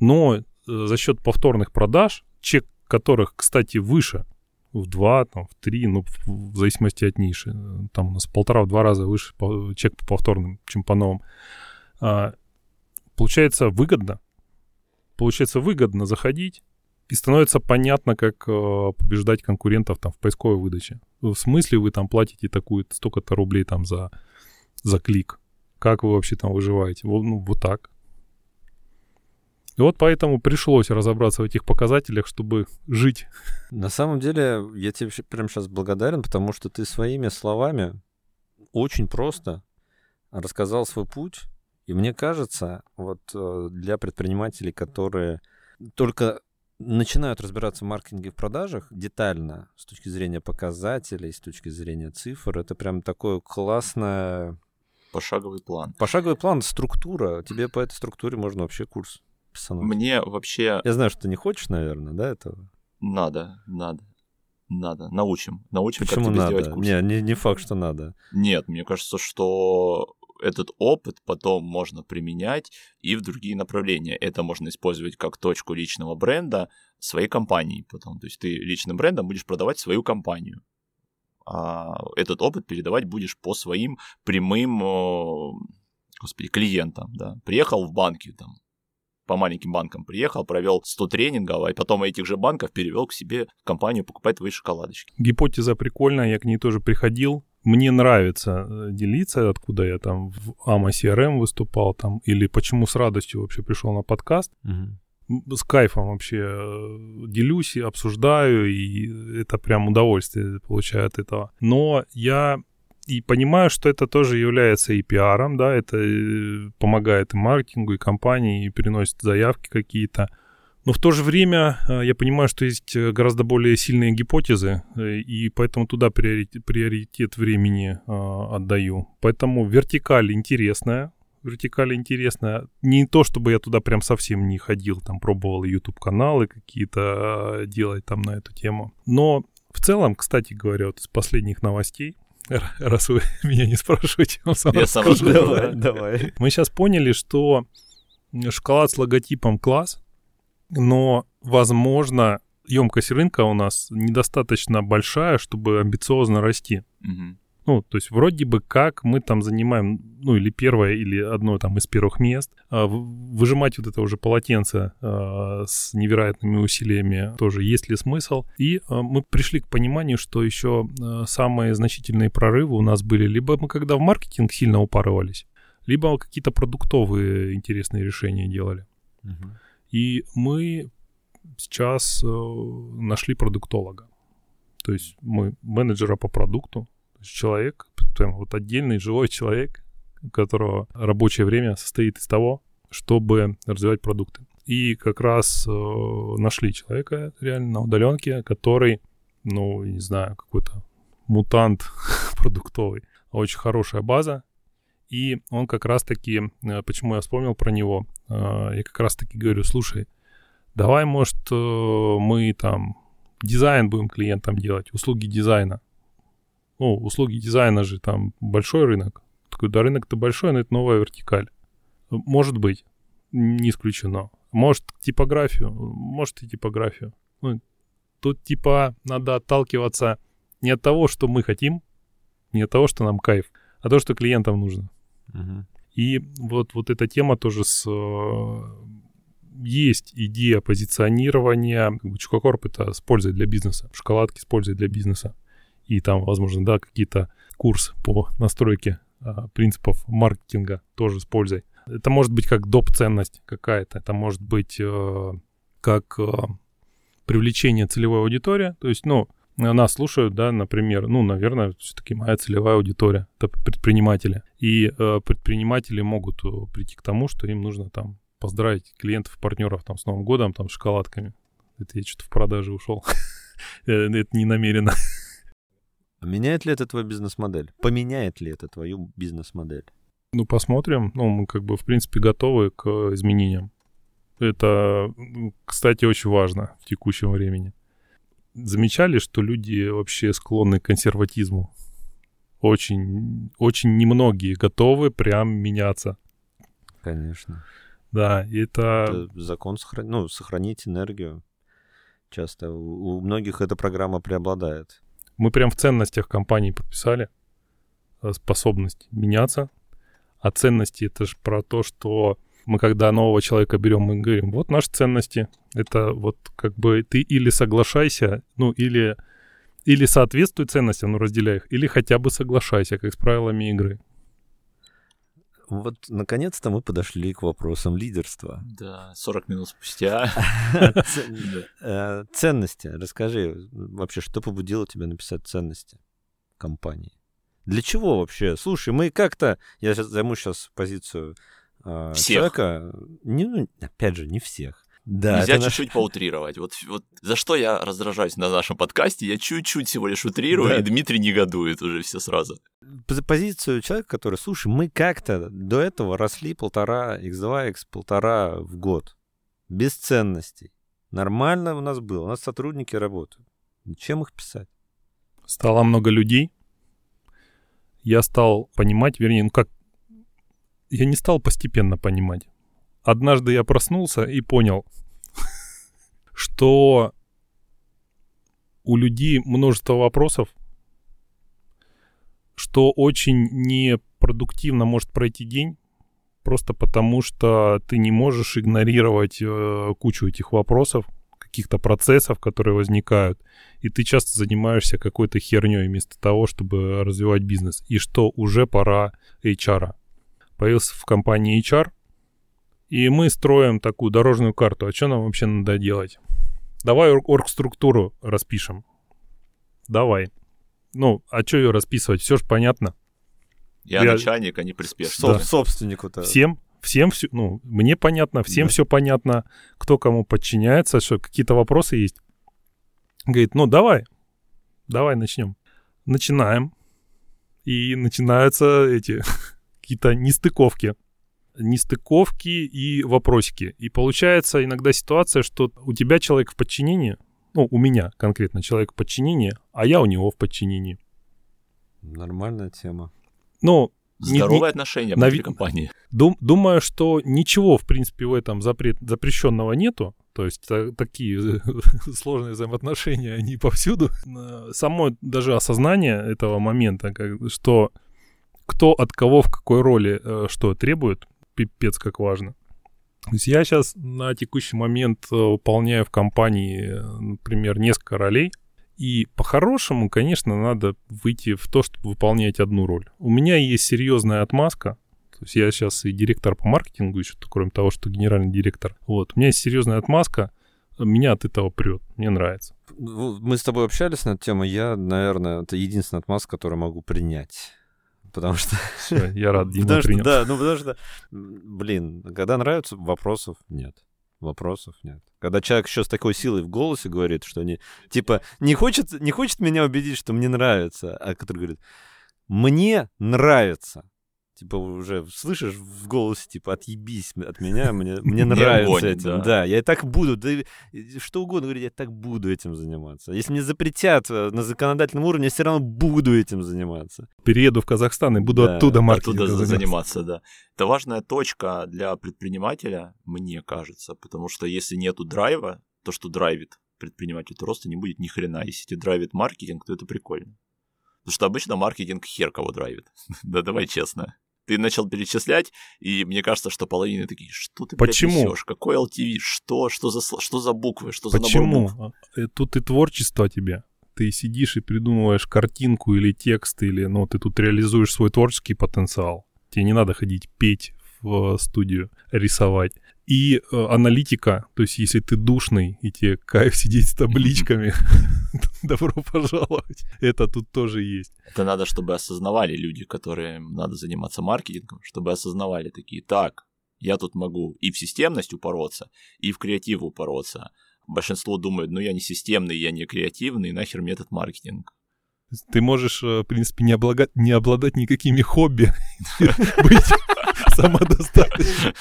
но э, за счет повторных продаж, чек которых, кстати, выше в два, там, в три, ну, в, зависимости от ниши. Э, Там у нас полтора-в два раза выше чек по повторным, чем по новым. А, получается выгодно. Получается выгодно заходить, и становится понятно, как э, побеждать конкурентов там в поисковой выдаче. В смысле вы там платите такую столько-то рублей там за, за клик? Как вы вообще там выживаете? Вот, ну, вот так. И вот поэтому пришлось разобраться в этих показателях, чтобы жить. На самом деле, я тебе прям сейчас благодарен, потому что ты своими словами очень просто рассказал свой путь. И мне кажется, вот э, для предпринимателей, которые только начинают разбираться в маркетинге и в продажах детально, с точки зрения показателей, с точки зрения цифр, это прям такое классное Пошаговый план. пошаговый план, структура. Тебе по этой структуре можно вообще курс писануть. Мне вообще Я знаю, что ты не хочешь, наверное, да, этого? надо, надо, надо. Научим. Научим, Почему как тебе надо? сделать курс. Не, не, не факт, что надо. Нет, мне кажется, что этот опыт потом можно применять и в другие направления. Это можно использовать как точку личного бренда своей компании потом. То есть ты личным брендом будешь продавать свою компанию. А этот опыт передавать будешь по своим прямым, господи, клиентам, да. Приехал в банки там, по маленьким банкам приехал, провел 100 тренингов, а потом этих же банков перевел к себе в компанию покупать твои шоколадочки. Гипотеза прикольная, я к ней тоже приходил. Мне нравится э, делиться, откуда я там в AMA CRM выступал там, или почему с радостью вообще пришел на подкаст. М, С кайфом вообще э, делюсь и обсуждаю, и это прям удовольствие получаю от этого. Но я и понимаю, что это тоже является и пиаром, да, это э, помогает и маркетингу, и компании, и переносит заявки какие-то. Но в то же время э, я понимаю, что есть э, гораздо более сильные гипотезы, э, и поэтому туда приоритет, приоритет времени отдаю. Поэтому вертикаль интересная, вертикаль интересная. Не то, чтобы я туда прям совсем не ходил, там пробовал YouTube-каналы какие-то делать там на эту тему. Но в целом, кстати говоря, вот из последних новостей, раз вы меня не спрашиваете, я вам сам Я сам расскажу. расскажу, Давай, да. давай. Мы сейчас поняли, что шоколад с логотипом класс, но, возможно, емкость рынка у нас недостаточно большая, чтобы амбициозно расти. Ну, то есть вроде бы как мы там занимаем, ну, или первое, или одно там из первых мест. А выжимать вот это уже полотенце а, с невероятными усилиями тоже есть ли смысл? И а, мы пришли к пониманию, что еще самые значительные прорывы у нас были либо мы когда в маркетинг сильно упарывались, либо какие-то продуктовые интересные решения делали. Мгм. И мы сейчас э, нашли продуктолога. То есть мы менеджера по продукту, человек, прям вот отдельный живой человек, у которого рабочее время состоит из того, чтобы развивать продукты. И как раз э, нашли человека реально на удаленке, который, ну, не знаю, какой-то мутант продуктовый. Очень хорошая база. И он как раз-таки, э, почему я вспомнил про него, э, я как раз-таки говорю, слушай, давай, может, э, мы там дизайн будем клиентам делать, услуги дизайна. Ну, услуги дизайна же там большой рынок. Такой, да, рынок-то большой, но это новая вертикаль. Может быть, не исключено. Может, типографию, может и типографию. Ну, тут типа надо отталкиваться не от того, что мы хотим, не от того, что нам кайф, а то, что клиентам нужно. И вот, вот эта тема тоже с... э, Есть идея позиционирования. Чукакорп — это с пользой для бизнеса. Шоколадки с пользой для бизнеса. И там, возможно, да, какие-то курс по настройке а, принципов маркетинга тоже с пользой. Это может быть как доп. ценность какая-то. Это может быть э, как э, привлечение целевой аудитории. То есть, ну, нас слушают, да, например, ну, наверное, все-таки моя целевая аудитория — это предприниматели. И э, предприниматели могут э, прийти к тому, что им нужно там поздравить клиентов партнеров там с Новым годом, там, с шоколадками. Это я что-то в продаже ушел. Э, Это не намеренно. А Меняет ли это твою бизнес-модель? Поменяет ли это твою бизнес-модель? Ну, посмотрим. Ну, мы как бы, в принципе, готовы к изменениям. Это, кстати, очень важно в текущем времени. Замечали, что люди вообще склонны к консерватизму? Очень, очень немногие готовы прям меняться. Конечно. Да, это... Это закон сохранить, ну, сохранить энергию. Часто у, многих эта программа преобладает. Мы прям в ценностях компании прописали э, способность меняться. А ценности это же про то, что мы когда нового человека берем, мы говорим, вот наши ценности. Это вот как бы ты или соглашайся, ну или, или соответствуй ценностям, ну разделяй их, или хотя бы соглашайся, как с правилами игры. Вот, наконец-то мы подошли к вопросам лидерства. Да, 40 минут спустя. Э, Ценности. Расскажи вообще, что побудило тебя написать ценности компании? Для чего вообще? Слушай, мы как-то... Я сейчас займу сейчас позицию э, Всех. человека. Не, ну, опять же, не всех. Да, Нельзя это наш- чуть-чуть поутрировать. Вот, вот за что я раздражаюсь на нашем подкасте, я чуть-чуть всего лишь утрирую, Да. и Дмитрий негодует уже все сразу. пози- позицию человека, который, слушай, мы как-то до этого росли полтора, x2, x полтора в год. Без ценностей. Нормально у нас было. У нас сотрудники работают. Чем их писать? Стало много людей. Я стал понимать, вернее, ну как... Я не стал постепенно понимать. Однажды я проснулся и понял, что у людей множество вопросов, что очень непродуктивно может пройти день, просто потому что ты не можешь игнорировать э, кучу этих вопросов, каких-то процессов, которые возникают, и ты часто занимаешься какой-то херней вместо того, чтобы развивать бизнес. И что уже пора HR. Появился в компании HR, и мы строим такую дорожную карту. А что нам вообще надо делать? Давай ор- оргструктуру распишем. Давай. Ну, а что ее расписывать? Все же понятно. Я, Я- начальник, а не приспешник. Собственнику-то. Всем, всем все, ну, мне понятно, всем Да. все понятно, кто кому подчиняется, что какие-то вопросы есть. Говорит, ну давай, давай начнем. Начинаем. И начинаются эти какие-то нестыковки. Нестыковки и вопросики. И получается иногда ситуация, что у тебя человек в подчинении, ну, у меня конкретно человек в подчинении, а я у него в подчинении. Нормальная тема. Ну, не- Здоровые отношения на внутри компании. Дум- думаю, что ничего, в принципе, в этом запрет, запрещенного нету. То есть та- такие сложные взаимоотношения, они повсюду. Э, Само даже осознание этого момента, как- что кто от кого в какой роли э, что требует, пипец как важно. То есть я сейчас на текущий момент э, выполняю в компании, э, например, несколько ролей. И по-хорошему, конечно, надо выйти в то, чтобы выполнять одну роль. У меня есть серьезная отмазка, то есть я сейчас и директор по маркетингу еще, кроме того, что генеральный директор. Вот. У меня есть серьезная отмазка, меня от этого прет, мне нравится. Мы с тобой общались на эту тему. Я, наверное, это единственная отмазка, которую могу принять. Потому что... Всё, я рад, Дима Потому что, принял. да, ну потому что, блин, когда нравится, вопросов нет. Вопросов нет. Когда человек еще с такой силой в голосе говорит, что не, типа, не хочет, не хочет меня убедить, что мне нравится, а который говорит, мне нравится. Типа уже слышишь в голосе, типа, отъебись от меня, мне, мне Не нравится этим. да. Да. я и так буду, да, что угодно говорить, я так буду этим заниматься. Если мне запретят э, на законодательном уровне, я все равно буду этим заниматься. Перееду в Казахстан и буду Да, оттуда маркетингом Оттуда заниматься. заниматься, да. Это важная точка для предпринимателя, мне кажется, потому что если нету драйва, то, что драйвит предприниматель, то роста не будет ни хрена. Если тебе драйвит маркетинг, то это прикольно. Потому что обычно маркетинг хер кого драйвит. да давай честно. Ты начал перечислять, и мне кажется, что половина такие, что ты, Почему? несёшь? Какой LTV? Что? Что за, что за буквы? Что за набор Почему? букв? Э, Тут и творчество тебе. Ты сидишь и придумываешь картинку или текст, или, ну, ты тут реализуешь свой творческий потенциал. Тебе не надо ходить петь в студию, рисовать. И э, аналитика, то есть если ты душный и тебе кайф сидеть с табличками, добро пожаловать. Это тут тоже есть. Это надо, чтобы осознавали люди, которые надо заниматься маркетингом, чтобы осознавали такие, так, я тут могу и в системность упороться, и в креатив упороться. Большинство думает, ну я не системный, я не креативный, нахер мне этот маркетинг. Ты можешь, э, в принципе, не, облага- не обладать никакими хобби, быть самодостаточным.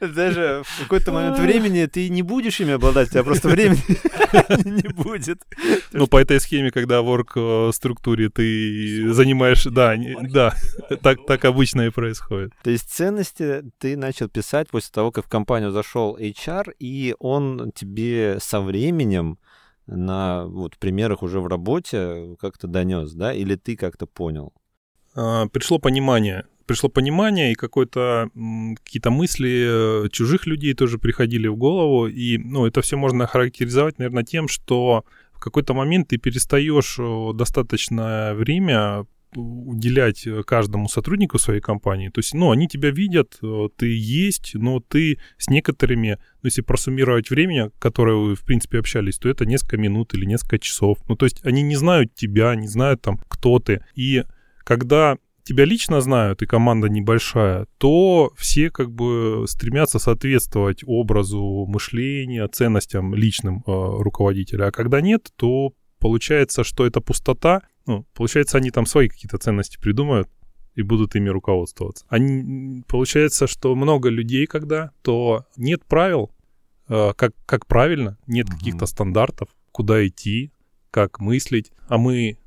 Даже в какой-то момент времени ты не будешь ими обладать, у тебя просто времени не будет. Ну, по этой схеме, когда в орг-структуре ты занимаешь... Да, да, так, так обычно и происходит. То есть ценности ты начал писать после того, как в компанию зашел HR, и он тебе со временем на вот примерах уже в работе как-то донес, да? Или ты как-то понял? А, Пришло понимание. Пришло понимание, и какой-то какие-то мысли э, чужих людей тоже приходили в голову. И, ну, это все можно характеризовать, наверное, тем, что в какой-то момент ты перестаешь достаточное время уделять э, каждому сотруднику своей компании. То есть, ну, они тебя видят, э, ты есть, но ты с некоторыми, ну, если просуммировать время, которое вы, в принципе, общались, то это несколько минут или несколько часов. Ну, то есть, они не знают тебя, не знают там, кто ты. И когда тебя лично знают, и команда небольшая, то все как бы стремятся соответствовать образу мышления, ценностям личным э, руководителя. А когда нет, то получается, что это пустота. Ну, получается, они там свои какие-то ценности придумают и будут ими руководствоваться. Они, получается, что много людей, когда, то нет правил, э, как, как правильно, нет Мгм. каких-то стандартов, куда идти, как мыслить, а мы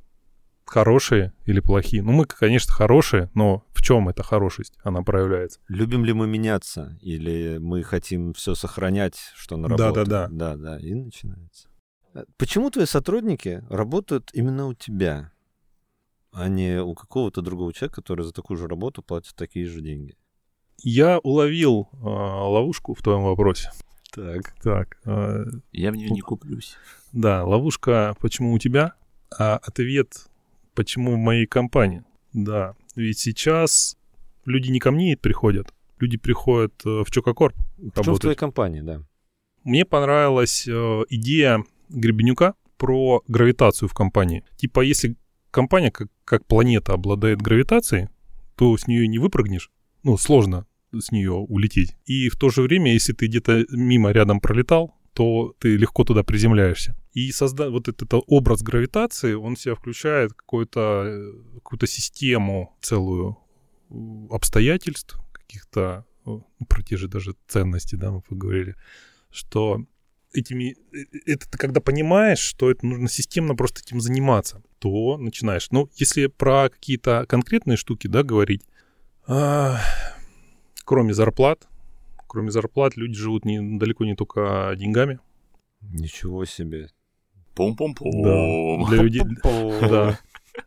хорошие или плохие. Ну, мы, конечно, хорошие, но в чем эта хорошесть, она проявляется? Любим ли мы меняться? Или мы хотим все сохранять, что наработано? Да-да-да. Да-да, и начинается. Э, Почему твои сотрудники работают именно у тебя, а не у какого-то другого человека, который за такую же работу платит такие же деньги? Я уловил э, ловушку в твоем вопросе. Так. Так, э, Я в нее не куплюсь. да, ловушка «почему у тебя?», а ответ «почему в моей компании?». Да, ведь сейчас люди не ко мне приходят, люди приходят э, в Чококорп В чем в твоей компании, да? Мне понравилась э, идея Гребенюка про гравитацию в компании. Типа, если компания как, как планета обладает гравитацией, то с нее не выпрыгнешь. Ну, сложно с нее улететь. И в то же время, если ты где-то мимо рядом пролетал, то ты легко туда приземляешься. И созда... вот этот, этот образ гравитации, он в себя включает какую-то, какую-то систему целую обстоятельств, каких-то, про те же даже ценности, да, мы поговорили, что этими, э, это ты когда понимаешь, что это нужно системно просто этим заниматься, то начинаешь. Ну, если про какие-то конкретные штуки, да, говорить, а, кроме зарплат, кроме зарплат люди живут не, далеко не только деньгами. Ничего себе. Пум-пум-пум. Да. Для людей, да.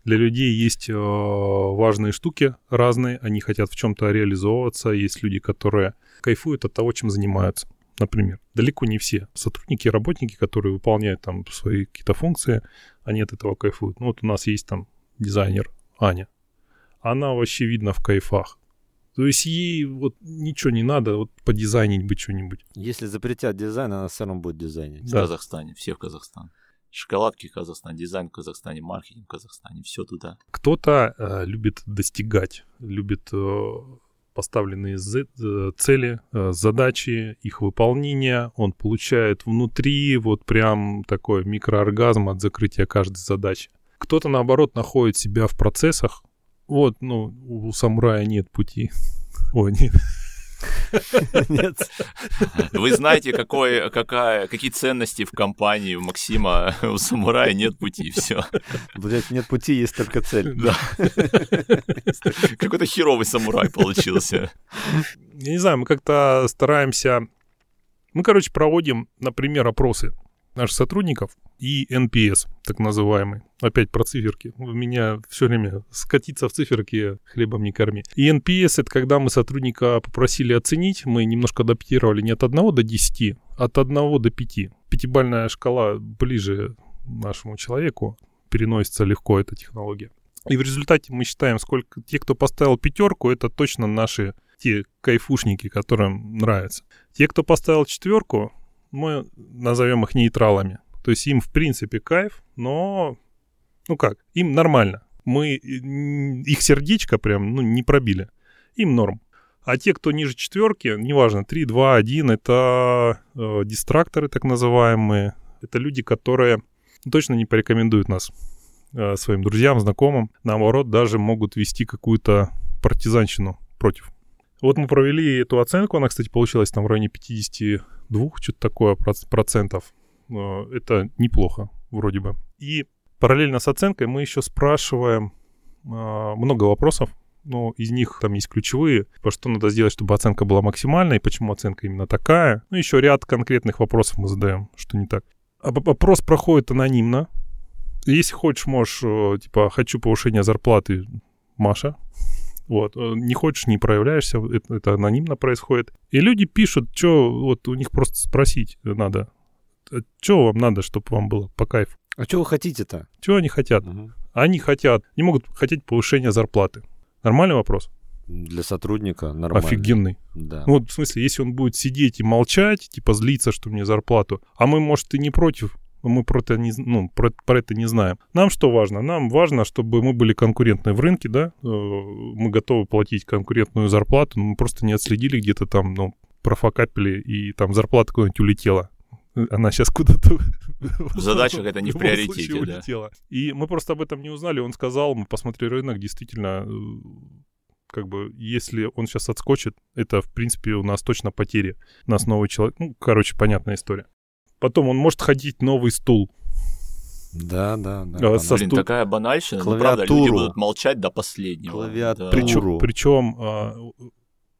Для людей есть э, важные штуки разные, они хотят в чем-то реализовываться. Есть люди, которые кайфуют от того, чем занимаются. Например, далеко не все сотрудники и работники, которые выполняют там свои какие-то функции, они от этого кайфуют. Ну вот у нас есть там дизайнер Аня. Она вообще видно в кайфах. То есть ей вот ничего не надо, вот подизайнить бы что-нибудь. Если запретят дизайн, она все равно будет дизайнить. В Да. Казахстане, все в Казахстан. Шоколадки в Казахстане, дизайн в Казахстане, маркетинг в Казахстане, все туда. Кто-то э, любит достигать, любит э, поставленные э, цели, э, задачи, их выполнение. Он получает внутри вот прям такой микрооргазм от закрытия каждой задачи. Кто-то, наоборот, находит себя в процессах. Вот, ну, у самурая нет пути. Ой, нет. Нет. Вы знаете, какой, какая, какие ценности в компании у Максима, у самурая нет пути, все. Блять, нет пути, есть только цель. Да. Какой-то херовый самурай получился. Я не знаю, мы как-то стараемся... Мы, короче, проводим, например, опросы наших сотрудников и NPS, так называемый. Опять про циферки. У меня все время скатиться в циферки хлебом не корми. И NPS — это когда мы сотрудника попросили оценить, мы немножко адаптировали не от 1 до 10, а от 1 до 5. Пятибальная шкала ближе нашему человеку, переносится легко эта технология. И в результате мы считаем, сколько те, кто поставил пятерку, это точно наши те кайфушники, которым нравится. Те, кто поставил четверку, мы назовем их нейтралами. То есть им, в принципе, кайф, но, ну как, им нормально. Мы их сердечко прям ну, не пробили. Им норм. А те, кто ниже четверки, неважно, 3, 2, 1, это э, дистракторы так называемые. Это люди, которые точно не порекомендуют нас э, своим друзьям, знакомым. Наоборот, даже могут вести какую-то партизанщину против. Вот мы провели эту оценку, она, кстати, получилась там в районе 52, что-то такое процентов. Э, это неплохо, вроде бы. И параллельно с оценкой мы еще спрашиваем а, много вопросов, но из них там есть ключевые, по что надо сделать, чтобы оценка была максимальной, почему оценка именно такая. Ну, еще ряд конкретных вопросов мы задаем, что не так. А опрос проходит анонимно. Если хочешь, можешь, э, типа, хочу повышения зарплаты, Маша. Вот, э, не хочешь, не проявляешься, это, это анонимно происходит. И люди пишут, что вот у них просто спросить надо, «А что вам надо, чтобы вам было по кайфу? А что вы хотите-то? Чего они хотят? Угу. Они хотят, не могут хотеть повышения зарплаты. Нормальный вопрос? Для сотрудника нормально. Офигенный. Да. Ну, вот в смысле, если он будет сидеть и молчать, типа злиться, что мне зарплату, а мы, может, и не против, мы про это не, ну, про, про это не знаем. Нам что важно? Нам важно, чтобы мы были конкурентны в рынке, да, э, мы готовы платить конкурентную зарплату, но мы просто не отследили где-то там, ну, профокапили, и там зарплата куда-нибудь улетела. Она сейчас куда-то... Задача это не в приоритете, да. Улетела. И мы просто об этом не узнали. Он сказал, мы посмотрели рынок, действительно, э, как бы, если он сейчас отскочит, это, в принципе, у нас точно потери. У нас новый человек. Ну, короче, понятная история. Потом он может ходить новый стул. Да, да, да. А, со Блин, стул... такая банальщина. Ну, правда, люди будут молчать до последнего. Клавиатуру. Да. Причем, причем а,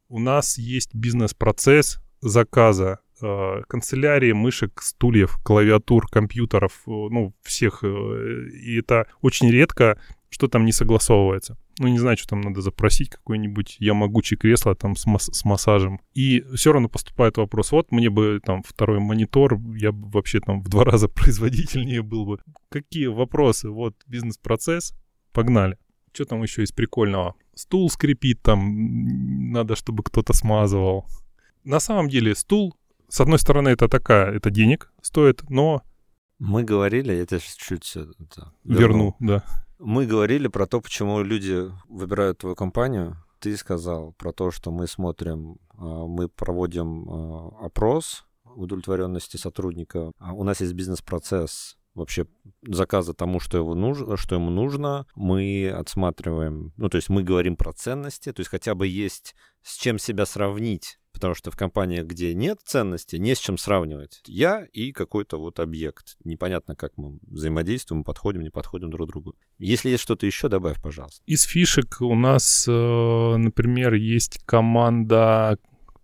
у нас есть бизнес-процесс заказа а, канцелярии, мышек, стульев, клавиатур, компьютеров, ну, всех. Э, и это очень редко, что там не согласовывается ну, не знаю, что там надо запросить, какое-нибудь я могучее кресло там с, масс- с массажем. И все равно поступает вопрос, вот мне бы там второй монитор, я бы вообще там в два раза производительнее был бы. Какие вопросы? Вот бизнес-процесс, погнали. Что там еще из прикольного? Стул скрипит там, надо, чтобы кто-то смазывал. На самом деле стул, с одной стороны, это такая, это денег стоит, но... Мы говорили, я тебя чуть-чуть это, верну. верну, да. Мы говорили про то, почему люди выбирают твою компанию. Ты сказал про то, что мы смотрим, а, мы проводим а, опрос удовлетворенности сотрудника. А у нас есть бизнес-процесс вообще заказа тому, что, его нужно, что ему нужно. Мы отсматриваем, ну, то есть мы говорим про ценности, то есть хотя бы есть с чем себя сравнить потому что в компаниях, где нет ценности, не с чем сравнивать. Я и какой-то вот объект. Непонятно, как мы взаимодействуем, подходим, не подходим друг к другу. Если есть что-то еще, добавь, пожалуйста. Из фишек у нас, э, например, есть команда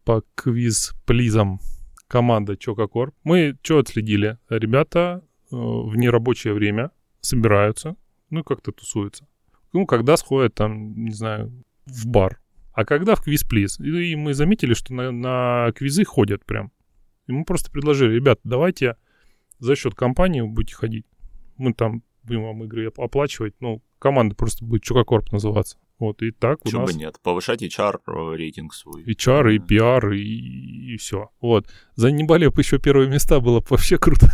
по квиз-плизам. Команда Чококор. Мы что отследили? Ребята э, в нерабочее время собираются, ну, как-то тусуются. Ну, когда сходят там, не знаю, в бар, а когда в квиз-плиз? И мы заметили, что на, на квизы ходят прям. И мы просто предложили, ребят, давайте за счет компании будете ходить. Мы там будем вам игры оплачивать. Ну, команда просто будет Чукакорп называться. Вот, и так Чего у нас... бы нет, повышать HR э, рейтинг свой. HR и PR и, и все. Вот. За Небалеп еще первые места было вообще круто.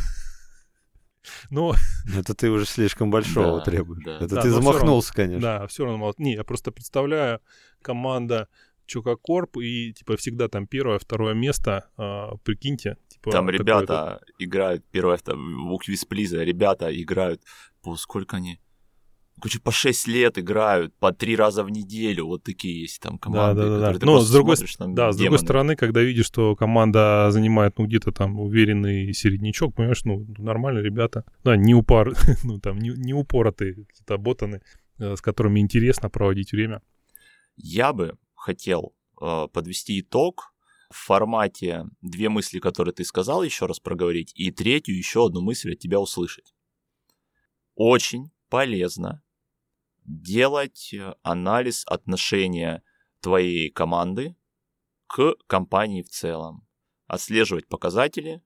Но Это ты уже слишком большого Да, требуешь. да. Это Да, ты замахнулся, конечно. Да, все равно мало. Не, я просто представляю команда Чукакорп и типа всегда там первое, второе место. а, прикиньте, типа Там ребята играют, первое, это в Квизплиза, ребята играют по сколько они? Короче, по 6 лет играют, по 3 раза в неделю, вот такие есть там команды, Да-да-да. которые ты Но с другой смотришь, там Да, с другой стороны, когда видишь, что команда занимает, ну, где-то там уверенный середнячок, понимаешь, ну, нормально ребята. Да, не упар, ну, там, не, не упоротые какие-то ботаны, э, с которыми интересно проводить время. Я бы хотел э, подвести итог в формате две мысли, которые ты сказал, еще раз проговорить, и третью еще одну мысль от тебя услышать. Очень полезно делать э, анализ отношения твоей команды к компании в целом, отслеживать показатели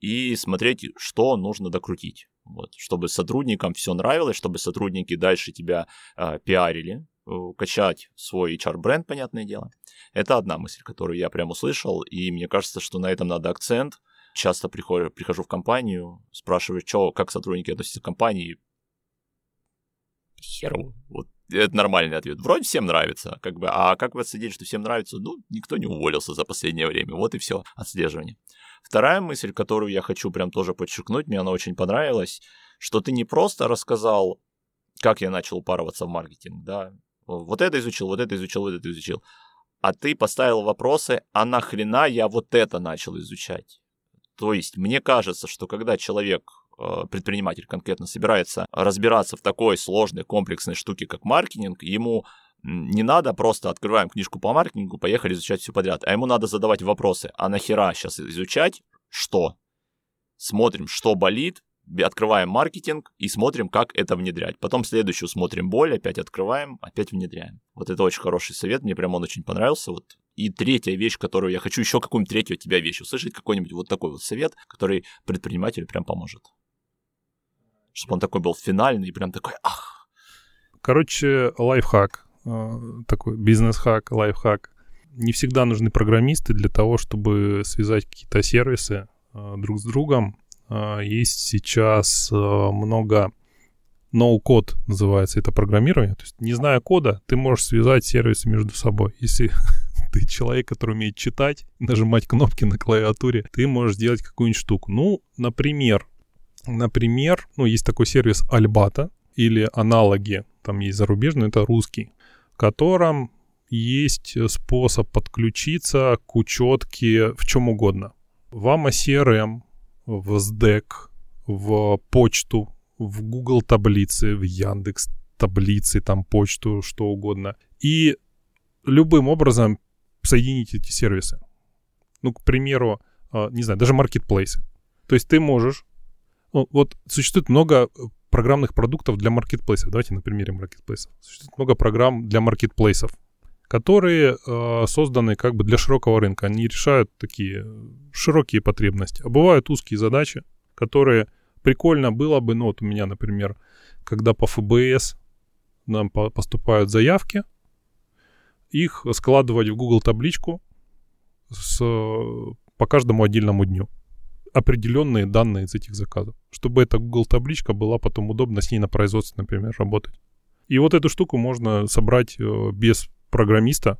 и смотреть, что нужно докрутить. Вот, чтобы сотрудникам все нравилось, чтобы сотрудники дальше тебя э, пиарили, э, качать свой HR-бренд, понятное дело. Это одна мысль, которую я прям услышал, и мне кажется, что на этом надо акцент. Часто прихожу, прихожу в компанию, спрашиваю, что, как сотрудники относятся к компании. Херу. Вот это нормальный ответ. Вроде всем нравится, как бы. А как вы отследили, что всем нравится? Ну, никто не уволился за последнее время. Вот и все отслеживание. Вторая мысль, которую я хочу прям тоже подчеркнуть, мне она очень понравилась, что ты не просто рассказал, как я начал упарываться в маркетинг, да, вот это изучил, вот это изучил, вот это изучил, а ты поставил вопросы, а нахрена я вот это начал изучать? То есть мне кажется, что когда человек, предприниматель конкретно, собирается разбираться в такой сложной, комплексной штуке, как маркетинг, ему не надо просто открываем книжку по маркетингу, поехали изучать все подряд, а ему надо задавать вопросы, а нахера сейчас изучать, что? Смотрим, что болит, открываем маркетинг и смотрим, как это внедрять. Потом следующую смотрим боль, опять открываем, опять внедряем. Вот это очень хороший совет, мне прям он очень понравился. Вот. И третья вещь, которую я хочу еще какую-нибудь третью от тебя вещь услышать, какой-нибудь вот такой вот совет, который предпринимателю прям поможет. Чтобы он такой был финальный и прям такой, ах, Короче, лайфхак, э, такой бизнес-хак, лайфхак. Не всегда нужны программисты для того, чтобы связать какие-то сервисы э, друг с другом. Э, Есть сейчас много ноу-код называется это программирование. То есть, не зная кода, ты можешь связать сервисы между собой. Если ты человек, который умеет читать, нажимать кнопки на клавиатуре, ты можешь сделать какую-нибудь штуку. Ну, например, например, ну, есть такой сервис Альбата или аналоги, там есть зарубежный, это русский, в котором есть способ подключиться к учетке в чем угодно. В AMA CRM, в SDEC, в почту, в Google таблицы, в Яндекс таблицы, там почту, что угодно. И любым образом соединить эти сервисы. Ну, к примеру, э, не знаю, даже маркетплейсы. То есть ты можешь... ну, вот существует много э, программных продуктов для маркетплейсов. Давайте на примере маркетплейсов. Существует много программ для маркетплейсов, которые э, созданы как бы для широкого рынка. Они решают такие э, широкие потребности. А бывают узкие задачи, которые прикольно было бы, ну вот у меня, например, когда по ФБС нам по- поступают заявки, их складывать в Google табличку с, по каждому отдельному дню определенные данные из этих заказов, чтобы эта Google табличка была потом удобно с ней на производстве, например, работать. И вот эту штуку можно собрать э, без программиста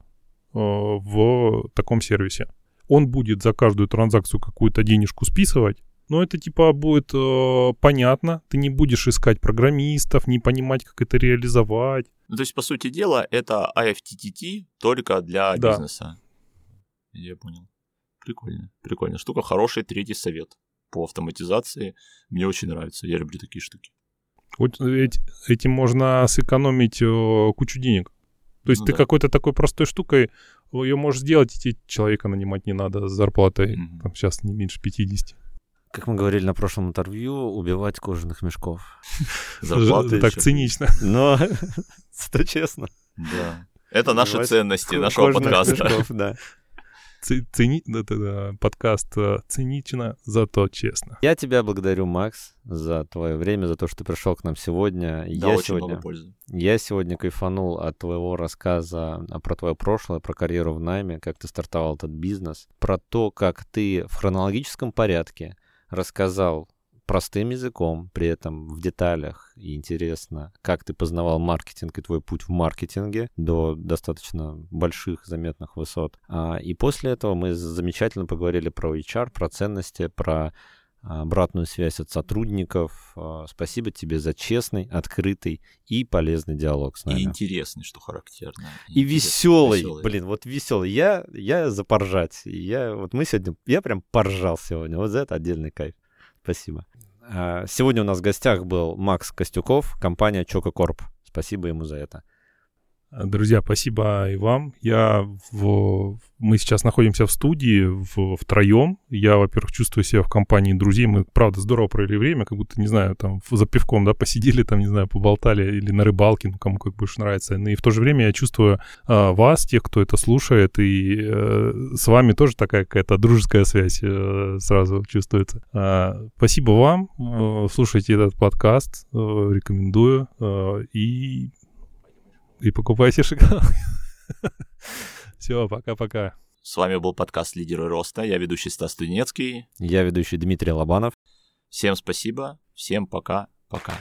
э, в таком сервисе. Он будет за каждую транзакцию какую-то денежку списывать, но это типа будет э, понятно. Ты не будешь искать программистов, не понимать, как это реализовать. Ну, то есть, по сути дела, это IFTTT только для Да. бизнеса. Я понял. Прикольно. Прикольно. Штука. Хороший третий совет по автоматизации. Мне очень нравится. Я люблю такие штуки. Вот эти- этим можно сэкономить э, кучу денег. То есть Ну ты да. какой-то такой простой штукой ее можешь сделать, и тебе человека нанимать не надо с зарплатой Мгм. там, сейчас не меньше 50. Как мы говорили на прошлом интервью, убивать кожаных мешков. Зарплата так цинично. Но это честно. Да. Это наши ценности нашего подкаста. Это, да, подкаст э, цинично, зато честно. Я тебя благодарю, Макс, за твое время, за то, что ты пришел к нам сегодня. Да, я очень сегодня много пользы. Я сегодня кайфанул от твоего рассказа а, про твое прошлое, про карьеру в найме, как ты стартовал этот бизнес, про то, как ты в хронологическом порядке рассказал простым языком, при этом в деталях и интересно, как ты познавал маркетинг и твой путь в маркетинге до достаточно больших заметных высот. А, и после этого мы замечательно поговорили про HR, про ценности, про обратную связь от сотрудников. А, спасибо тебе за честный, открытый и полезный диалог с нами. И интересный, что характерно. И, веселый. веселый. Блин, вот веселый. Я, я за поржать. Я, вот мы сегодня, я прям поржал сегодня. Вот за это отдельный кайф. Спасибо. А, сегодня у нас в гостях был Макс Костюков, компания Чококорп. Спасибо ему за это. Друзья, спасибо и вам. Я в... Мы сейчас находимся в студии в... втроем. Я, во-первых, чувствую себя в компании друзей. Мы, правда, здорово провели время, как будто, не знаю, там за пивком, да, посидели, там, не знаю, поболтали или на рыбалке, ну, кому как больше нравится. Ну, и в то же время я чувствую а, вас, тех, кто это слушает, и э, с вами тоже такая какая-то дружеская связь э, сразу чувствуется. А, спасибо вам. Э, слушайте этот подкаст, э, рекомендую. Э, и и покупайте шоколад. Все, пока-пока. С вами был подкаст «Лидеры роста». Я ведущий Стас Тунецкий. Я ведущий Дмитрий Лобанов. Всем спасибо. Всем пока. Пока.